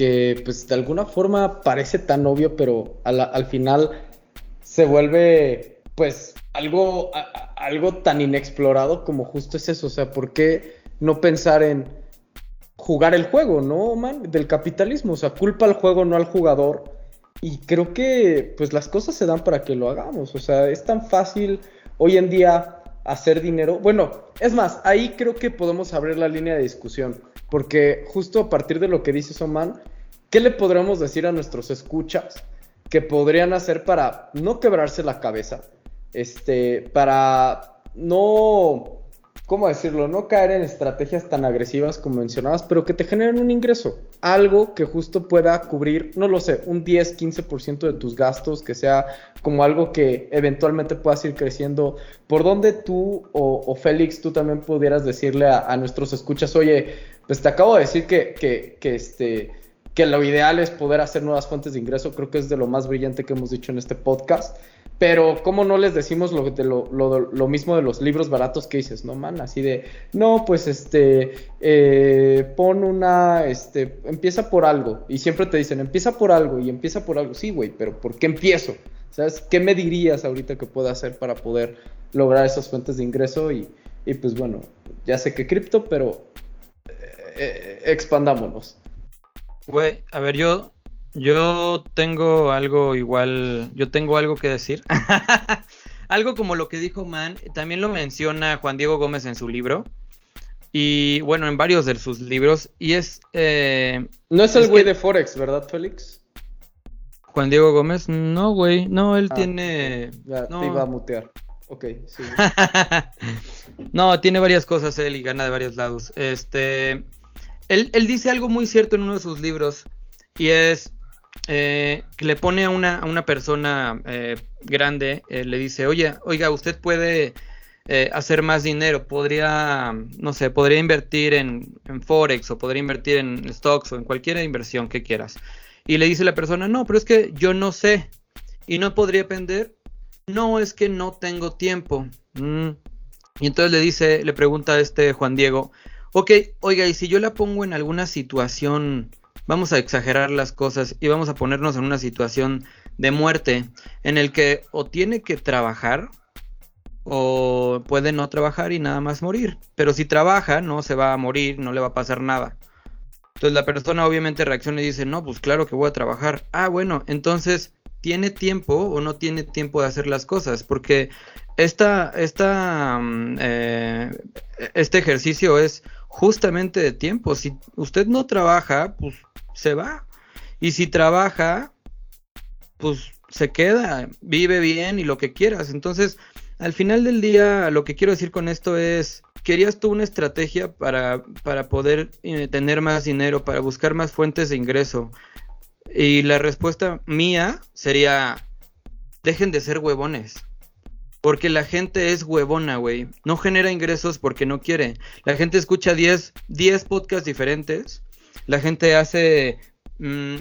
que pues de alguna forma parece tan obvio, pero a la- al final se vuelve pues algo, algo tan inexplorado como justo es eso. O sea, ¿por qué no pensar en jugar el juego, no, man? Del capitalismo. O sea, culpa al juego, no al jugador. Y creo que pues las cosas se dan para que lo hagamos. O sea, es tan fácil hoy en día hacer dinero. Bueno, es más, ahí creo que podemos abrir la línea de discusión. Porque justo a partir de lo que dice Soman, ¿qué le podremos decir a nuestros escuchas que podrían hacer para no quebrarse la cabeza? Este, para no, ¿cómo decirlo? No caer en estrategias tan agresivas como mencionabas, pero que te generen un ingreso. Algo que justo pueda cubrir, no lo sé, un 10, 15% de tus gastos, que sea como algo que eventualmente puedas ir creciendo. ¿Por donde tú o, o Félix, tú también pudieras decirle a, a nuestros escuchas, oye, pues te acabo de decir que, que, este que lo ideal es poder hacer nuevas fuentes de ingreso, creo que es de lo más brillante que hemos dicho en este podcast, pero ¿cómo no les decimos lo, de lo, lo, lo mismo de los libros baratos que dices, no man? Así de, no, pues este, eh, pon una, este, empieza por algo, y siempre te dicen, empieza por algo, y empieza por algo, sí, güey, pero ¿por qué empiezo? ¿Sabes? ¿Qué me dirías ahorita que pueda hacer para poder lograr esas fuentes de ingreso? Y, y pues bueno, ya sé que cripto, pero eh, expandámonos. Güey, a ver, yo, yo tengo algo igual, yo tengo algo que decir. <laughs> algo como lo que dijo Man, también lo menciona Juan Diego Gómez en su libro. Y bueno, en varios de sus libros. Y es eh, No es el güey de Forex, ¿verdad, Félix? Juan Diego Gómez. No, güey, no, él Ah, tiene... Ya no. te iba a mutear. Ok, sí. <laughs> no, tiene varias cosas él y gana de varios lados. Este, él, dice algo muy cierto en uno de sus libros y es eh, que le pone a una, a una persona eh, grande, eh, le dice, oye, oiga, usted puede hacer más dinero, podría, no sé, podría invertir en, en Forex o podría invertir en stocks o en cualquier inversión que quieras. Y le dice la persona, no, pero es que yo no sé y no podría aprender. No, es que no tengo tiempo. Mm. Y entonces le dice, le pregunta a este Juan Diego, ok, oiga, y si yo la pongo en alguna situación, vamos a exagerar las cosas y vamos a ponernos en una situación de muerte en el que o tiene que trabajar o puede no trabajar y nada más morir. Pero si trabaja, no se va a morir, no le va a pasar nada. Entonces la persona obviamente reacciona y dice, no, pues claro que voy a trabajar. Ah, bueno, entonces, ¿tiene tiempo o no tiene tiempo de hacer las cosas? Porque esta, esta, mm, eh, este ejercicio es justamente de tiempo. Si usted no trabaja, pues se va. Y si trabaja, pues se queda, vive bien y lo que quieras. Entonces, al final del día, lo que quiero decir con esto es, ¿querías tú una estrategia para, para poder eh, tener más dinero, para buscar más fuentes de ingreso? Y la respuesta mía sería, dejen de ser huevones. Porque la gente es huevona, güey. No genera ingresos porque no quiere. La gente escucha 10, 10 podcasts diferentes. La gente hace mm,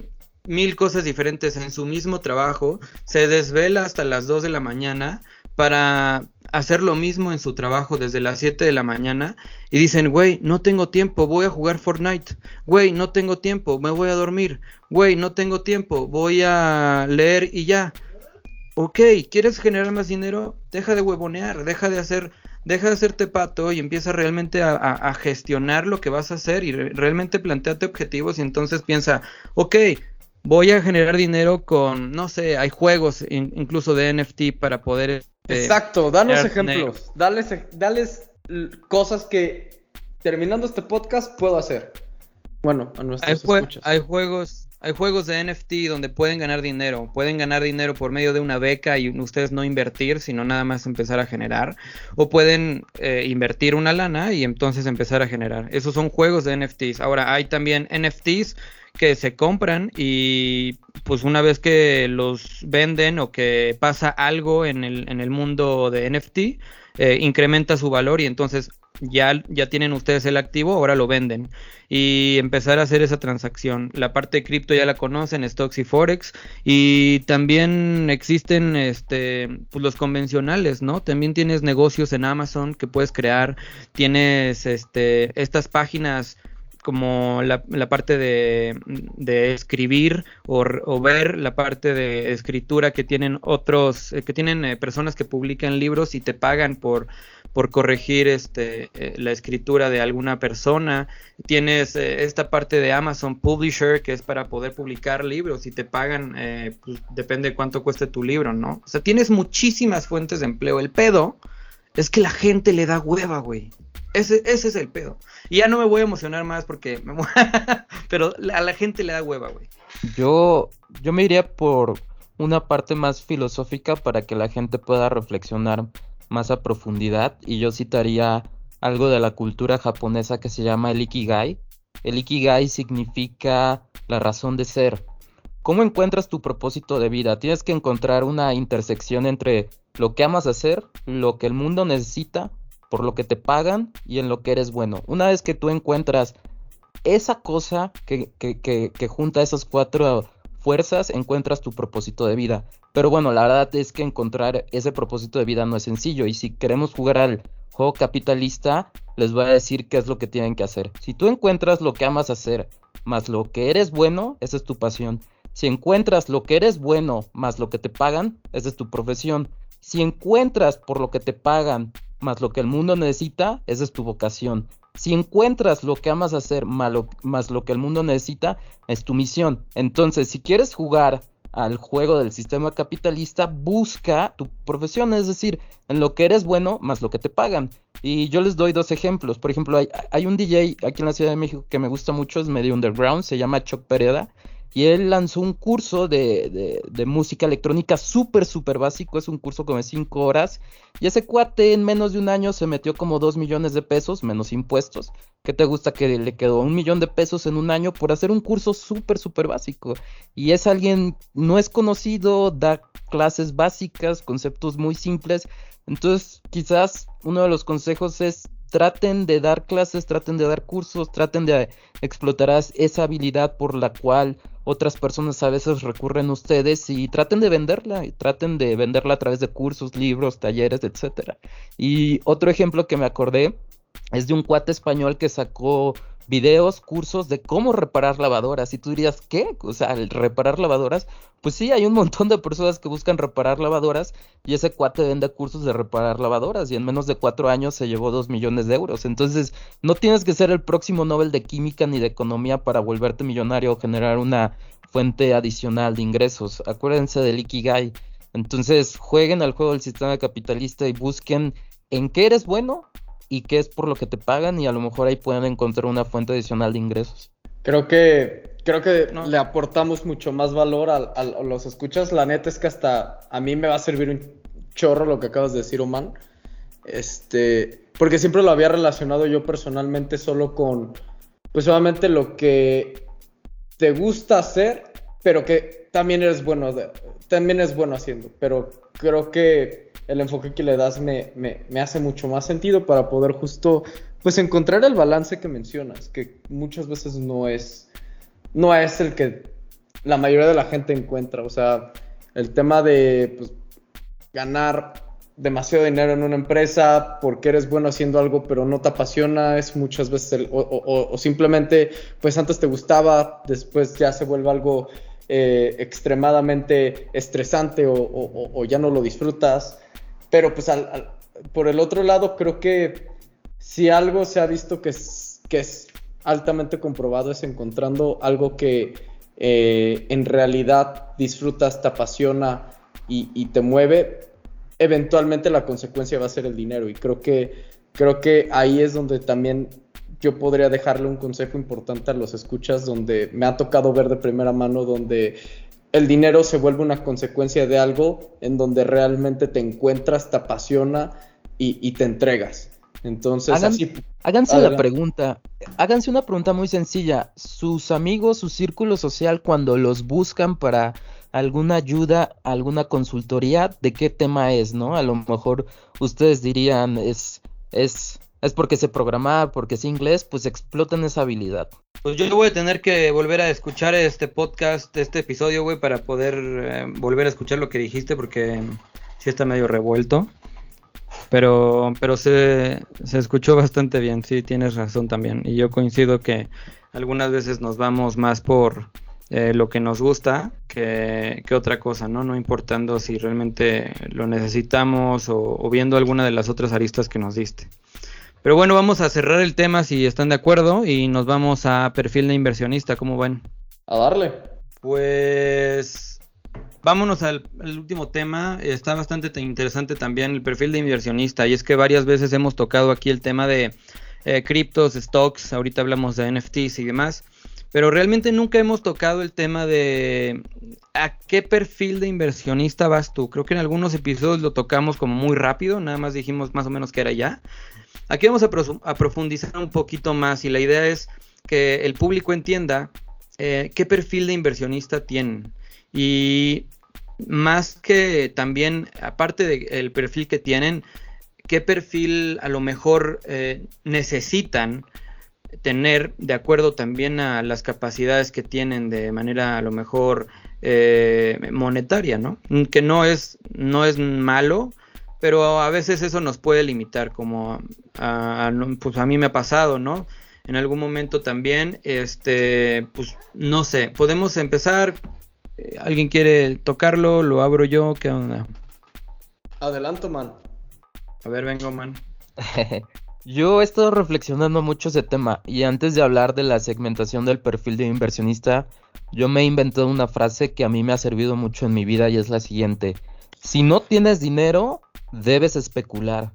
mil cosas diferentes en su mismo trabajo. Se desvela hasta las 2 de la mañana para hacer lo mismo en su trabajo desde las 7 de la mañana. Y dicen, güey, no tengo tiempo, voy a jugar Fortnite. Güey, no tengo tiempo, me voy a dormir. Güey, no tengo tiempo, voy a leer y ya ok, ¿quieres generar más dinero? Deja de huevonear, deja de hacer, deja de hacerte pato y empieza realmente a, gestionar lo que vas a hacer y realmente planteate objetivos y entonces piensa, ok, voy a generar dinero con, no sé, hay juegos incluso de NFT para poder... Este, Exacto, danos ejemplos, dales, dales cosas que terminando este podcast puedo hacer. Bueno, a nuestros hay, hay juegos hay juegos de NFT donde pueden ganar dinero. Pueden ganar dinero por medio de una beca y ustedes no invertir, sino nada más empezar a generar. O pueden eh, invertir una lana y entonces empezar a generar. Esos son juegos de NFTs. Ahora hay también NFTs que se compran y pues una vez que los venden o que pasa algo en el, en el mundo de NFT, eh, incrementa su valor y entonces ya, ya tienen ustedes el activo, ahora lo venden y empezar a hacer esa transacción. La parte de cripto ya la conocen, stocks y forex y también existen este pues los convencionales, ¿no? También tienes negocios en Amazon que puedes crear, tienes este estas páginas como la, la parte de, de escribir o, o, ver la parte de escritura que tienen otros, eh, que tienen eh, personas que publican libros y te pagan por por corregir este, eh, la escritura de alguna persona. Tienes esta parte de Amazon Publisher que es para poder publicar libros y te pagan, pues, depende de cuánto cueste tu libro, ¿no? O sea, tienes muchísimas fuentes de empleo. El pedo es que la gente le da hueva, güey. Ese, ese es el pedo. Y ya no me voy a emocionar más porque me <laughs> pero a la gente le da hueva, güey. Yo, yo me iría por una parte más filosófica para que la gente pueda reflexionar más a profundidad y yo citaría algo de la cultura japonesa que se llama el Ikigai. El Ikigai significa la razón de ser. ¿Cómo encuentras tu propósito de vida? Tienes que encontrar una intersección entre lo que amas hacer, lo que el mundo necesita, por lo que te pagan y en lo que eres bueno. Una vez que tú encuentras esa cosa que, junta esas cuatro fuerzas, encuentras tu propósito de vida. Pero bueno, la verdad es que encontrar ese propósito de vida no es sencillo. Y si queremos jugar al juego capitalista, les voy a decir qué es lo que tienen que hacer. Si tú encuentras lo que amas hacer, más lo que eres bueno, esa es tu pasión. Si encuentras lo que eres bueno, más lo que te pagan, esa es tu profesión. Si encuentras por lo que te pagan, más lo que el mundo necesita, esa es tu vocación. Si encuentras lo que amas hacer más lo, más lo que el mundo necesita, es tu misión. Entonces, si quieres jugar al juego del sistema capitalista, busca tu profesión, es decir, en lo que eres bueno más lo que te pagan. Y yo les doy dos ejemplos. Por ejemplo, hay, hay un DJ aquí en la Ciudad de México que me gusta mucho, es medio underground, se llama Chuck Pereda y él lanzó un curso de, de, música electrónica súper, súper básico, es un curso como de 5 horas, y ese cuate en menos de un año se metió como 2 millones de pesos, menos impuestos. ¿Qué te gusta que le quedó un millón de pesos en un año por hacer un curso súper, súper básico? Y es alguien, no es conocido, da clases básicas, conceptos muy simples, entonces quizás uno de los consejos es traten de dar clases, traten de dar cursos, traten de explotar esa habilidad por la cual otras personas a veces recurren a ustedes y traten de venderla, y traten de venderla a través de cursos, libros, talleres, etcétera. Y otro ejemplo que me acordé es de un cuate español que sacó videos, cursos de cómo reparar lavadoras. Y tú dirías, ¿qué? O sea, reparar lavadoras. Pues sí, hay un montón de personas que buscan reparar lavadoras y ese cuate vende cursos de reparar lavadoras y en menos de cuatro años se llevó dos millones de euros. Entonces, no tienes que ser el próximo Nobel de Química ni de Economía para volverte millonario o generar una fuente adicional de ingresos. Acuérdense del Ikigai. Entonces, jueguen al juego del sistema capitalista y busquen en qué eres bueno y qué es por lo que te pagan y a lo mejor ahí pueden encontrar una fuente adicional de ingresos. Creo que creo que le aportamos mucho más valor a, los escuchas. La neta es que hasta a mí me va a servir un chorro lo que acabas de decir, Oman. Este, porque siempre lo había relacionado yo personalmente solo con, pues obviamente lo que te gusta hacer, pero que también eres bueno, también es bueno haciendo. Pero creo que el enfoque que le das me, me, hace mucho más sentido para poder justo pues encontrar el balance que mencionas, que muchas veces no es, no es el que la mayoría de la gente encuentra. O sea, el tema de pues, ganar demasiado dinero en una empresa porque eres bueno haciendo algo pero no te apasiona, es muchas veces, o, simplemente pues antes te gustaba, después ya se vuelve algo eh, extremadamente estresante o, ya no lo disfrutas. Pero pues al, por el otro lado, creo que si algo se ha visto que es, que es altamente comprobado es encontrando algo que eh, en realidad disfrutas, te apasiona y, te mueve, eventualmente la consecuencia va a ser el dinero. Y creo que, creo que ahí es donde también yo podría dejarle un consejo importante a los escuchas, donde me ha tocado ver de primera mano, donde el dinero se vuelve una consecuencia de algo en donde realmente te encuentras, te apasiona y, te entregas. Entonces, háganse la pregunta, háganse una pregunta muy sencilla. Sus amigos, su círculo social, cuando los buscan para alguna ayuda, alguna consultoría, ¿de qué tema es, no? A lo mejor ustedes dirían, es, es es porque sé programar, porque sé inglés, pues exploten esa habilidad. Pues yo voy a tener que volver a escuchar este podcast, este episodio, güey, para poder eh, volver a escuchar lo que dijiste, porque sí está medio revuelto. Pero, pero se, se escuchó bastante bien, sí, tienes razón también. Y yo coincido que algunas veces nos vamos más por eh, lo que nos gusta que, que, otra cosa, ¿no? No importando si realmente lo necesitamos o viendo alguna de las otras aristas que nos diste. Pero bueno, vamos a cerrar el tema si están de acuerdo y nos vamos a perfil de inversionista, ¿cómo ven? A darle. Pues vámonos al, último tema. Está bastante interesante también el perfil de inversionista y es que varias veces hemos tocado aquí el tema de eh, criptos, stocks, ahorita hablamos de NFTs y demás. Pero realmente nunca hemos tocado el tema de a qué perfil de inversionista vas tú. Creo que en algunos episodios lo tocamos como muy rápido, nada más dijimos más o menos que era ya. Aquí vamos a, profundizar un poquito más y la idea es que el público entienda eh, qué perfil de inversionista tienen. Y más que también, aparte del perfil que tienen, qué perfil a lo mejor eh, necesitan tener de acuerdo también a las capacidades que tienen de manera a lo mejor eh, monetaria, ¿no? Que no es, no es malo, pero a veces eso nos puede limitar, como a, pues a mí me ha pasado, ¿no? En algún momento también, este, pues no sé, podemos empezar. Eh, ¿Alguien quiere tocarlo? ¿Lo abro yo? ¿Qué onda? Adelanto, man. A ver, vengo, man. <laughs> yo he estado reflexionando mucho ese tema y antes de hablar de la segmentación del perfil de inversionista, yo me he inventado una frase que a mí me ha servido mucho en mi vida y es la siguiente. Si no tienes dinero, debes especular.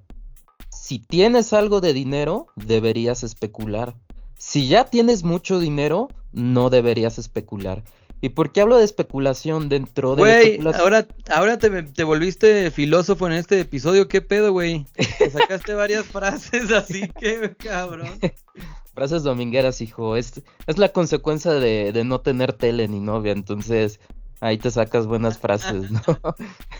Si tienes algo de dinero, deberías especular. Si ya tienes mucho dinero, no deberías especular. ¿Y por qué hablo de especulación dentro de Güey, ahora, ahora te, te, volviste filósofo en este episodio. ¿Qué pedo, güey? sacaste varias frases así <laughs> que, cabrón. frases domingueras, hijo. Es, es la consecuencia de, de no tener tele ni novia. Entonces, Ahí te sacas buenas frases, ¿no? <laughs>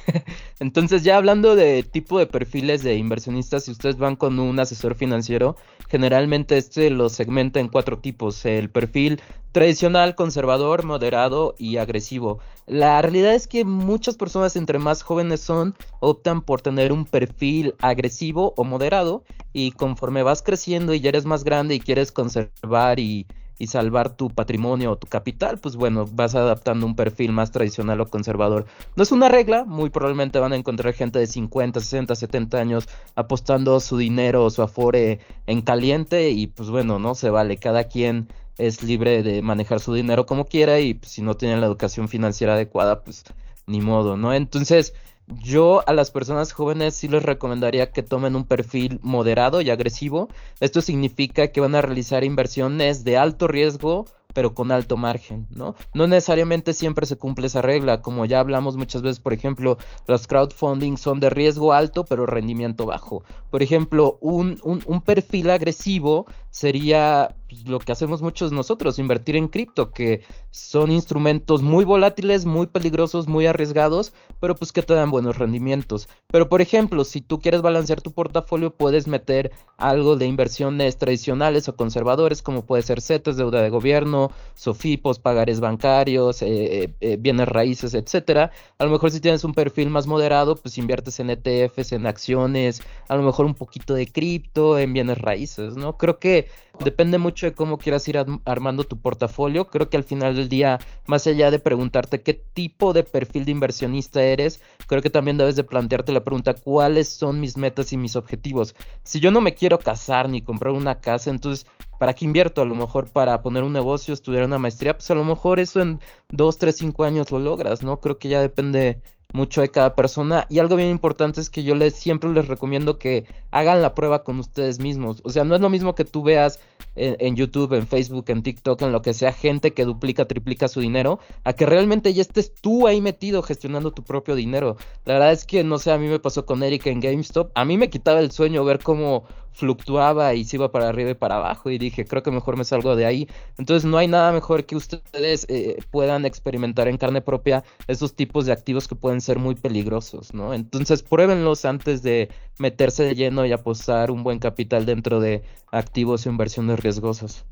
<laughs> Entonces, ya hablando de tipo de perfiles de inversionistas, si ustedes van con un asesor financiero, generalmente este lo segmenta en cuatro tipos: el perfil tradicional, conservador, moderado y agresivo. La realidad es que muchas personas, entre más jóvenes son, optan por tener un perfil agresivo o moderado, y conforme vas creciendo y ya eres más grande y quieres conservar y y salvar tu patrimonio o tu capital, pues bueno, vas adaptando un perfil más tradicional o conservador. No es una regla, muy probablemente van a encontrar gente de 50, 60, 70 años apostando su dinero o su afore en caliente y pues bueno, no se vale, cada quien es libre de manejar su dinero como quiera y pues, si no tienen la educación financiera adecuada, pues ni modo, ¿no? Entonces, yo a las personas jóvenes sí les recomendaría que tomen un perfil moderado y agresivo. Esto significa que van a realizar inversiones de alto riesgo pero con alto margen, ¿no? No necesariamente siempre se cumple esa regla, como ya hablamos muchas veces, por ejemplo, los crowdfunding son de riesgo alto pero rendimiento bajo. Por ejemplo, un, un, un perfil agresivo sería pues, lo que hacemos muchos nosotros, invertir en cripto, que son instrumentos muy volátiles, muy peligrosos, muy arriesgados, pero pues que te dan buenos rendimientos. Pero por ejemplo, si tú quieres balancear tu portafolio, puedes meter algo de inversiones tradicionales o conservadores, como puede ser CETES, deuda de gobierno, SOFIPOS, pagares bancarios, eh, eh, eh, bienes raíces, etcétera. A lo mejor si tienes un perfil más moderado, pues inviertes en ETFs, en acciones, a lo mejor un poquito de cripto, en bienes raíces, ¿no? Creo que depende mucho de cómo quieras ir armando tu portafolio. Creo que al final del día, más allá de preguntarte qué tipo de perfil de inversionista eres, creo que también debes de plantearte la pregunta, ¿cuáles son mis metas y mis objetivos? Si yo no me quiero casar ni comprar una casa, entonces, ¿para qué invierto? A lo mejor para poner un negocio, estudiar una maestría, pues a lo mejor eso en dos, tres, cinco años lo logras, ¿no? Creo que ya depende mucho de cada persona. Y algo bien importante es que yo les siempre les recomiendo que hagan la prueba con ustedes mismos. O sea, no es lo mismo que tú veas en, YouTube, en Facebook, en TikTok, en lo que sea, gente que duplica, triplica su dinero, a que realmente ya estés tú ahí metido gestionando tu propio dinero. La verdad es que, no sé, a mí me pasó con Eric en GameStop. A mí me quitaba el sueño ver cómo fluctuaba y se iba para arriba y para abajo y dije, creo que mejor me salgo de ahí. Entonces no hay nada mejor que ustedes eh, puedan experimentar en carne propia esos tipos de activos que pueden ser muy peligrosos, ¿no? Entonces pruébenlos antes de meterse de lleno y apostar un buen capital dentro de activos o inversiones riesgosas.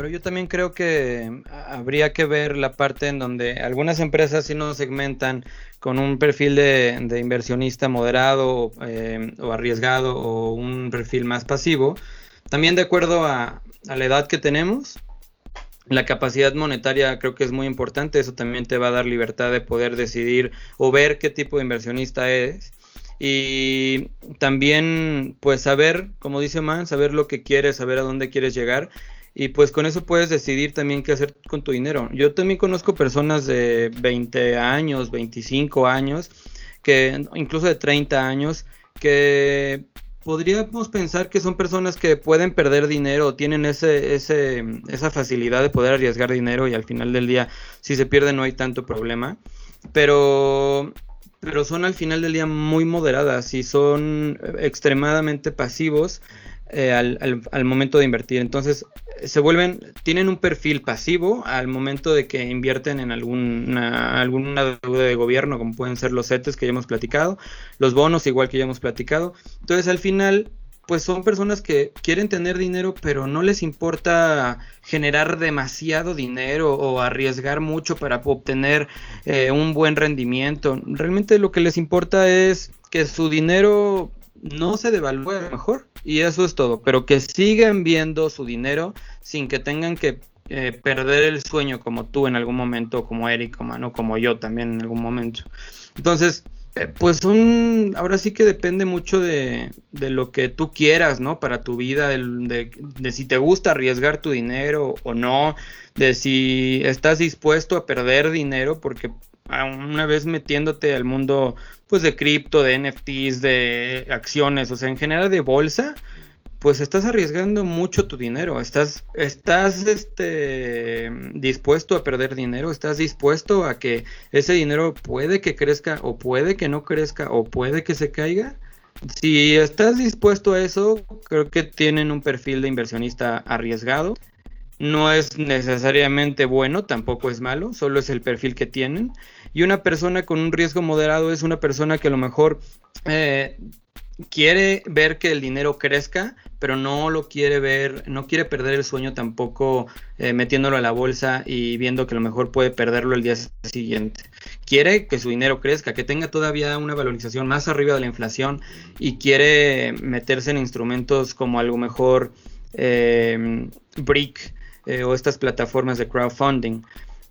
Pero yo también creo que habría que ver la parte en donde algunas empresas sí nos segmentan con un perfil de, inversionista moderado eh, o arriesgado o un perfil más pasivo. También de acuerdo a, la edad que tenemos, la capacidad monetaria creo que es muy importante. Eso también te va a dar libertad de poder decidir o ver qué tipo de inversionista eres. Y también, pues, saber, como dice Man, saber lo que quieres, saber a dónde quieres llegar y pues con eso puedes decidir también qué hacer con tu dinero. Yo también conozco personas de 20 años, 25 años, que incluso de 30 años, que podríamos pensar que son personas que pueden perder dinero, tienen ese, ese, esa facilidad de poder arriesgar dinero y al final del día, si se pierde no hay tanto problema. Pero pero son al final del día muy moderadas y son extremadamente pasivos eh, al, momento de invertir. Entonces, se vuelven, tienen un perfil pasivo al momento de que invierten en alguna, alguna deuda de gobierno, como pueden ser los CETES que ya hemos platicado, los bonos igual que ya hemos platicado. Entonces, al final, pues son personas que quieren tener dinero, pero no les importa generar demasiado dinero o arriesgar mucho para obtener eh, un buen rendimiento. Realmente lo que les importa es que su dinero no se devalúe mejor y eso es todo, pero que sigan viendo su dinero sin que tengan que eh, perder el sueño como tú en algún momento, como Eric, como, ¿no? como yo también en algún momento. Entonces, eh, pues un, ahora sí que depende mucho de, de, lo que tú quieras, ¿no? Para tu vida, de, de, si te gusta arriesgar tu dinero o no, de si estás dispuesto a perder dinero, porque una vez metiéndote al mundo pues de cripto, de NFTs, de acciones, o sea, en general de bolsa, pues estás arriesgando mucho tu dinero, estás, estás este, dispuesto a perder dinero, estás dispuesto a que ese dinero puede que crezca o puede que no crezca o puede que se caiga. Si estás dispuesto a eso, creo que tienen un perfil de inversionista arriesgado no es necesariamente bueno, tampoco es malo, solo es el perfil que tienen. Y una persona con un riesgo moderado es una persona que a lo mejor eh, quiere ver que el dinero crezca, pero no lo quiere ver, no quiere perder el sueño tampoco eh, metiéndolo a la bolsa y viendo que a lo mejor puede perderlo el día siguiente. Quiere que su dinero crezca, que tenga todavía una valorización más arriba de la inflación y quiere meterse en instrumentos como algo mejor eh, eh, o estas plataformas de crowdfunding.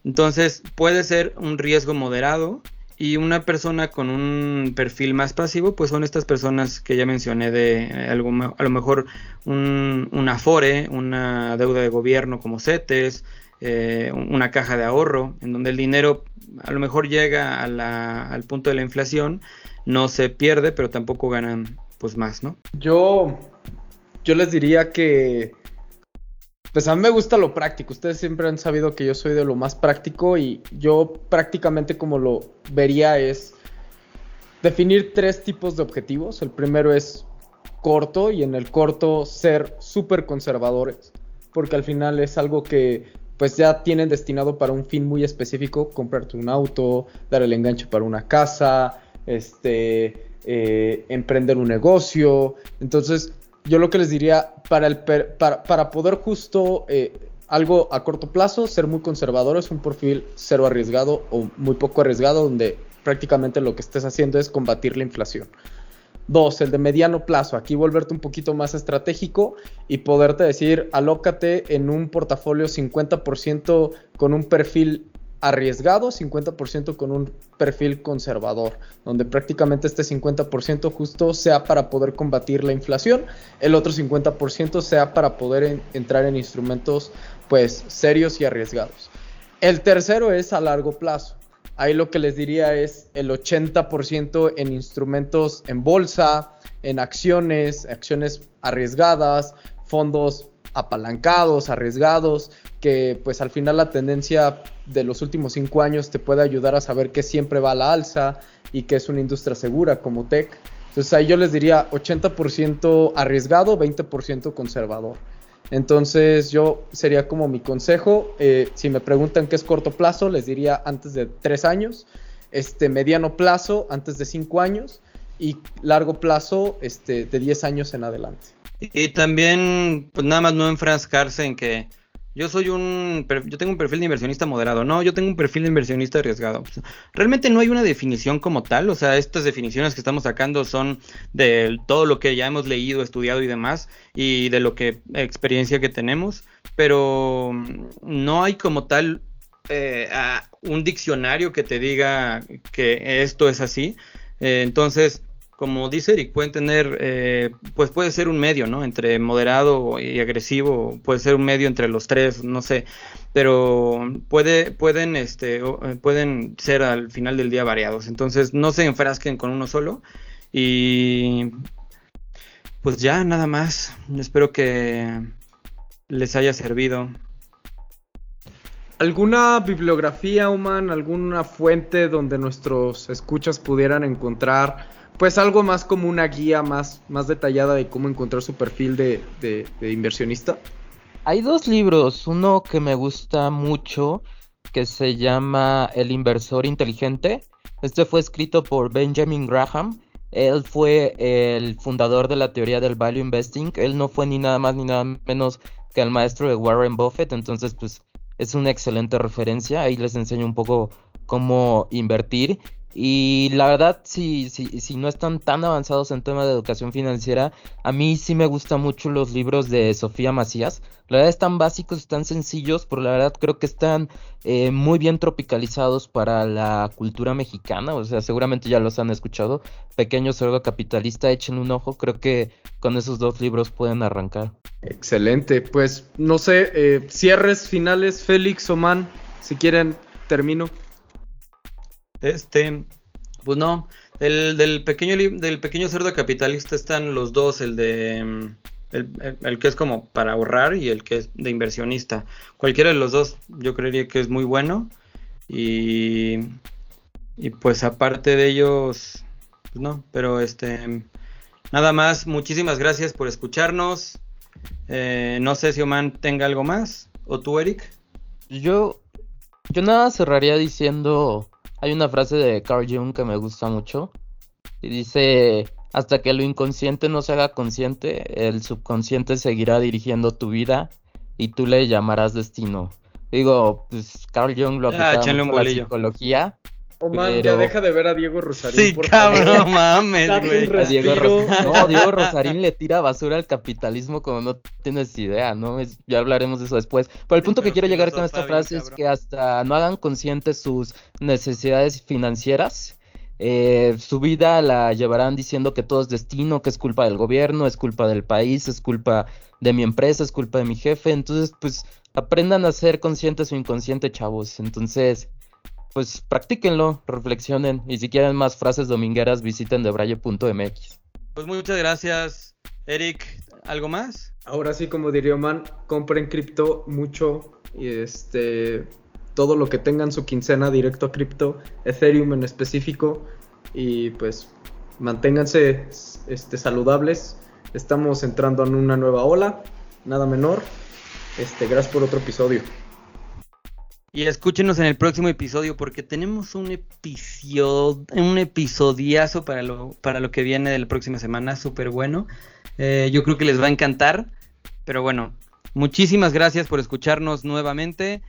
Entonces puede ser un riesgo moderado y una persona con un perfil más pasivo, pues son estas personas que ya mencioné de eh, algo, a lo mejor un, Afore, una deuda de gobierno como CETES, eh, una caja de ahorro, en donde el dinero a lo mejor llega al punto de la inflación, no se pierde, pero tampoco ganan pues más, ¿no? Yo, yo les diría que pues a mí me gusta lo práctico. Ustedes siempre han sabido que yo soy de lo más práctico y yo prácticamente como lo vería es definir tres tipos de objetivos. El primero es corto y en el corto ser súper conservadores porque al final es algo que pues ya tienen destinado para un fin muy específico, comprarte un auto, dar el enganche para una casa, este, eh, emprender un negocio. Entonces, yo lo que les diría, para, el para, poder justo eh, algo a corto plazo, ser muy conservadores, un perfil cero arriesgado o muy poco arriesgado, donde prácticamente lo que estés haciendo es combatir la inflación. Dos, el de mediano plazo, aquí volverte un poquito más estratégico y poderte decir, alócate en un portafolio 50% con un perfil arriesgado, 50% con un perfil conservador, donde prácticamente este 50% justo sea para poder combatir la inflación, el otro 50% sea para poder entrar en instrumentos pues serios y arriesgados. El tercero es a largo plazo. Ahí lo que les diría es el 80% en instrumentos en bolsa, en acciones, acciones arriesgadas, fondos apalancados, arriesgados, que pues al final la tendencia de los últimos cinco años te puede ayudar a saber que siempre va a la alza y que es una industria segura como tech. Entonces ahí yo les diría 80% arriesgado, 20% conservador. Entonces yo sería como mi consejo, eh, si me preguntan qué es corto plazo, les diría antes de tres años, este mediano plazo antes de cinco años y largo plazo este, de 10 años en adelante. Y también, pues nada más no enfrascarse en que yo soy un, yo tengo un perfil de inversionista moderado. No, yo tengo un perfil de inversionista arriesgado. Realmente no hay una definición como tal. O sea, estas definiciones que estamos sacando son de todo lo que ya hemos leído, estudiado y demás, y de lo que experiencia que tenemos. Pero no hay como tal eh, un diccionario que te diga que esto es así. Eh, entonces, como dice Eric, pueden tener, eh, pues puede ser un medio, ¿no? Entre moderado y agresivo, puede ser un medio entre los tres, no sé, pero puede, pueden, este, eh, pueden ser al final del día variados. Entonces, no se enfrasquen con uno solo y pues ya, nada más. Espero que les haya servido. ¿Alguna bibliografía, Human, alguna fuente donde nuestros escuchas pudieran encontrar pues algo más como una guía más, más detallada de cómo encontrar su perfil de, inversionista. Hay dos libros, uno que me gusta mucho, que se llama El inversor inteligente. Este fue escrito por Benjamin Graham. Él fue el fundador de la teoría del value investing. Él no fue ni nada más ni nada menos que el maestro de Warren Buffett. Entonces, pues es una excelente referencia. Ahí les enseño un poco cómo invertir. Y la verdad, si, si, si no están tan avanzados en tema de educación financiera, a mí sí me gustan mucho los libros de Sofía Macías. La verdad están básicos, están sencillos, pero la verdad creo que están eh, muy bien tropicalizados para la cultura mexicana. O sea, seguramente ya los han escuchado. Pequeño Cerdo Capitalista, echen un ojo. Creo que con esos dos libros pueden arrancar. Excelente. Pues no sé, eh, cierres finales, Félix, Oman, si quieren, termino. Este, pues no, el, del pequeño del pequeño cerdo capitalista están los dos, el de mm, el, que es como para ahorrar y el que es de inversionista. Cualquiera de los dos yo creería que es muy bueno y y pues aparte de ellos pues no, pero este nada más, muchísimas gracias por escucharnos. Eh, no sé si Oman tenga algo más ¿O tú, Eric? Yo, yo nada cerraría diciendo, hay una frase de Carl Jung que me gusta mucho y dice, hasta que lo inconsciente no se haga consciente, el subconsciente seguirá dirigiendo tu vida y tú le llamarás destino. Digo, pues Carl Jung lo Ah, aplicaba mucho a la psicología. Oh, man, Pero- ya deja de ver a Diego Rosarín. Sí, por favor. cabrón, <laughs> no mames, güey. A Diego. Ros- no, <laughs> Diego Rosarín le tira basura al capitalismo como no tienes idea, ¿no? Es- ya hablaremos de eso después. Pero el punto que quiero llegar con esta bien frase es que hasta no hagan conscientes sus necesidades financieras, eh, su vida la llevarán diciendo que todo es destino, que es culpa del gobierno, es culpa del país, es culpa de mi empresa, es culpa de mi jefe. Entonces, pues aprendan a ser conscientes su inconsciente, chavos. Entonces, pues practíquenlo, reflexionen y si quieren más frases domingueras visiten debraye.mx. Pues muchas gracias, Eric. ¿Algo más? Ahora sí, como diría Man, compren cripto mucho y este todo lo que tengan su quincena directo a cripto, Ethereum en específico y pues manténganse este saludables. Estamos entrando en una nueva ola, nada menor. Este, gracias por otro episodio. Y escúchenos en el próximo episodio porque tenemos un episodio, un episodiazo para lo, para lo que viene de la próxima semana, súper bueno. Eh, yo creo que les va a encantar. Pero bueno, muchísimas gracias por escucharnos nuevamente.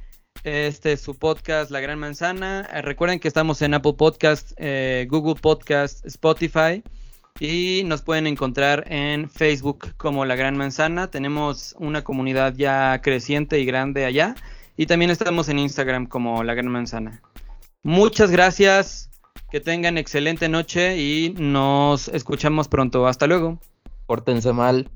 Este es su podcast La Gran Manzana. Eh, recuerden que estamos en Apple Podcast, eh, Google Podcast, Spotify. Y nos pueden encontrar en Facebook como La Gran Manzana. Tenemos una comunidad ya creciente y grande allá. Y también estamos en Instagram como La Gran Manzana. Muchas gracias. Que tengan excelente noche y nos escuchamos pronto. Hasta luego. Pórtense mal.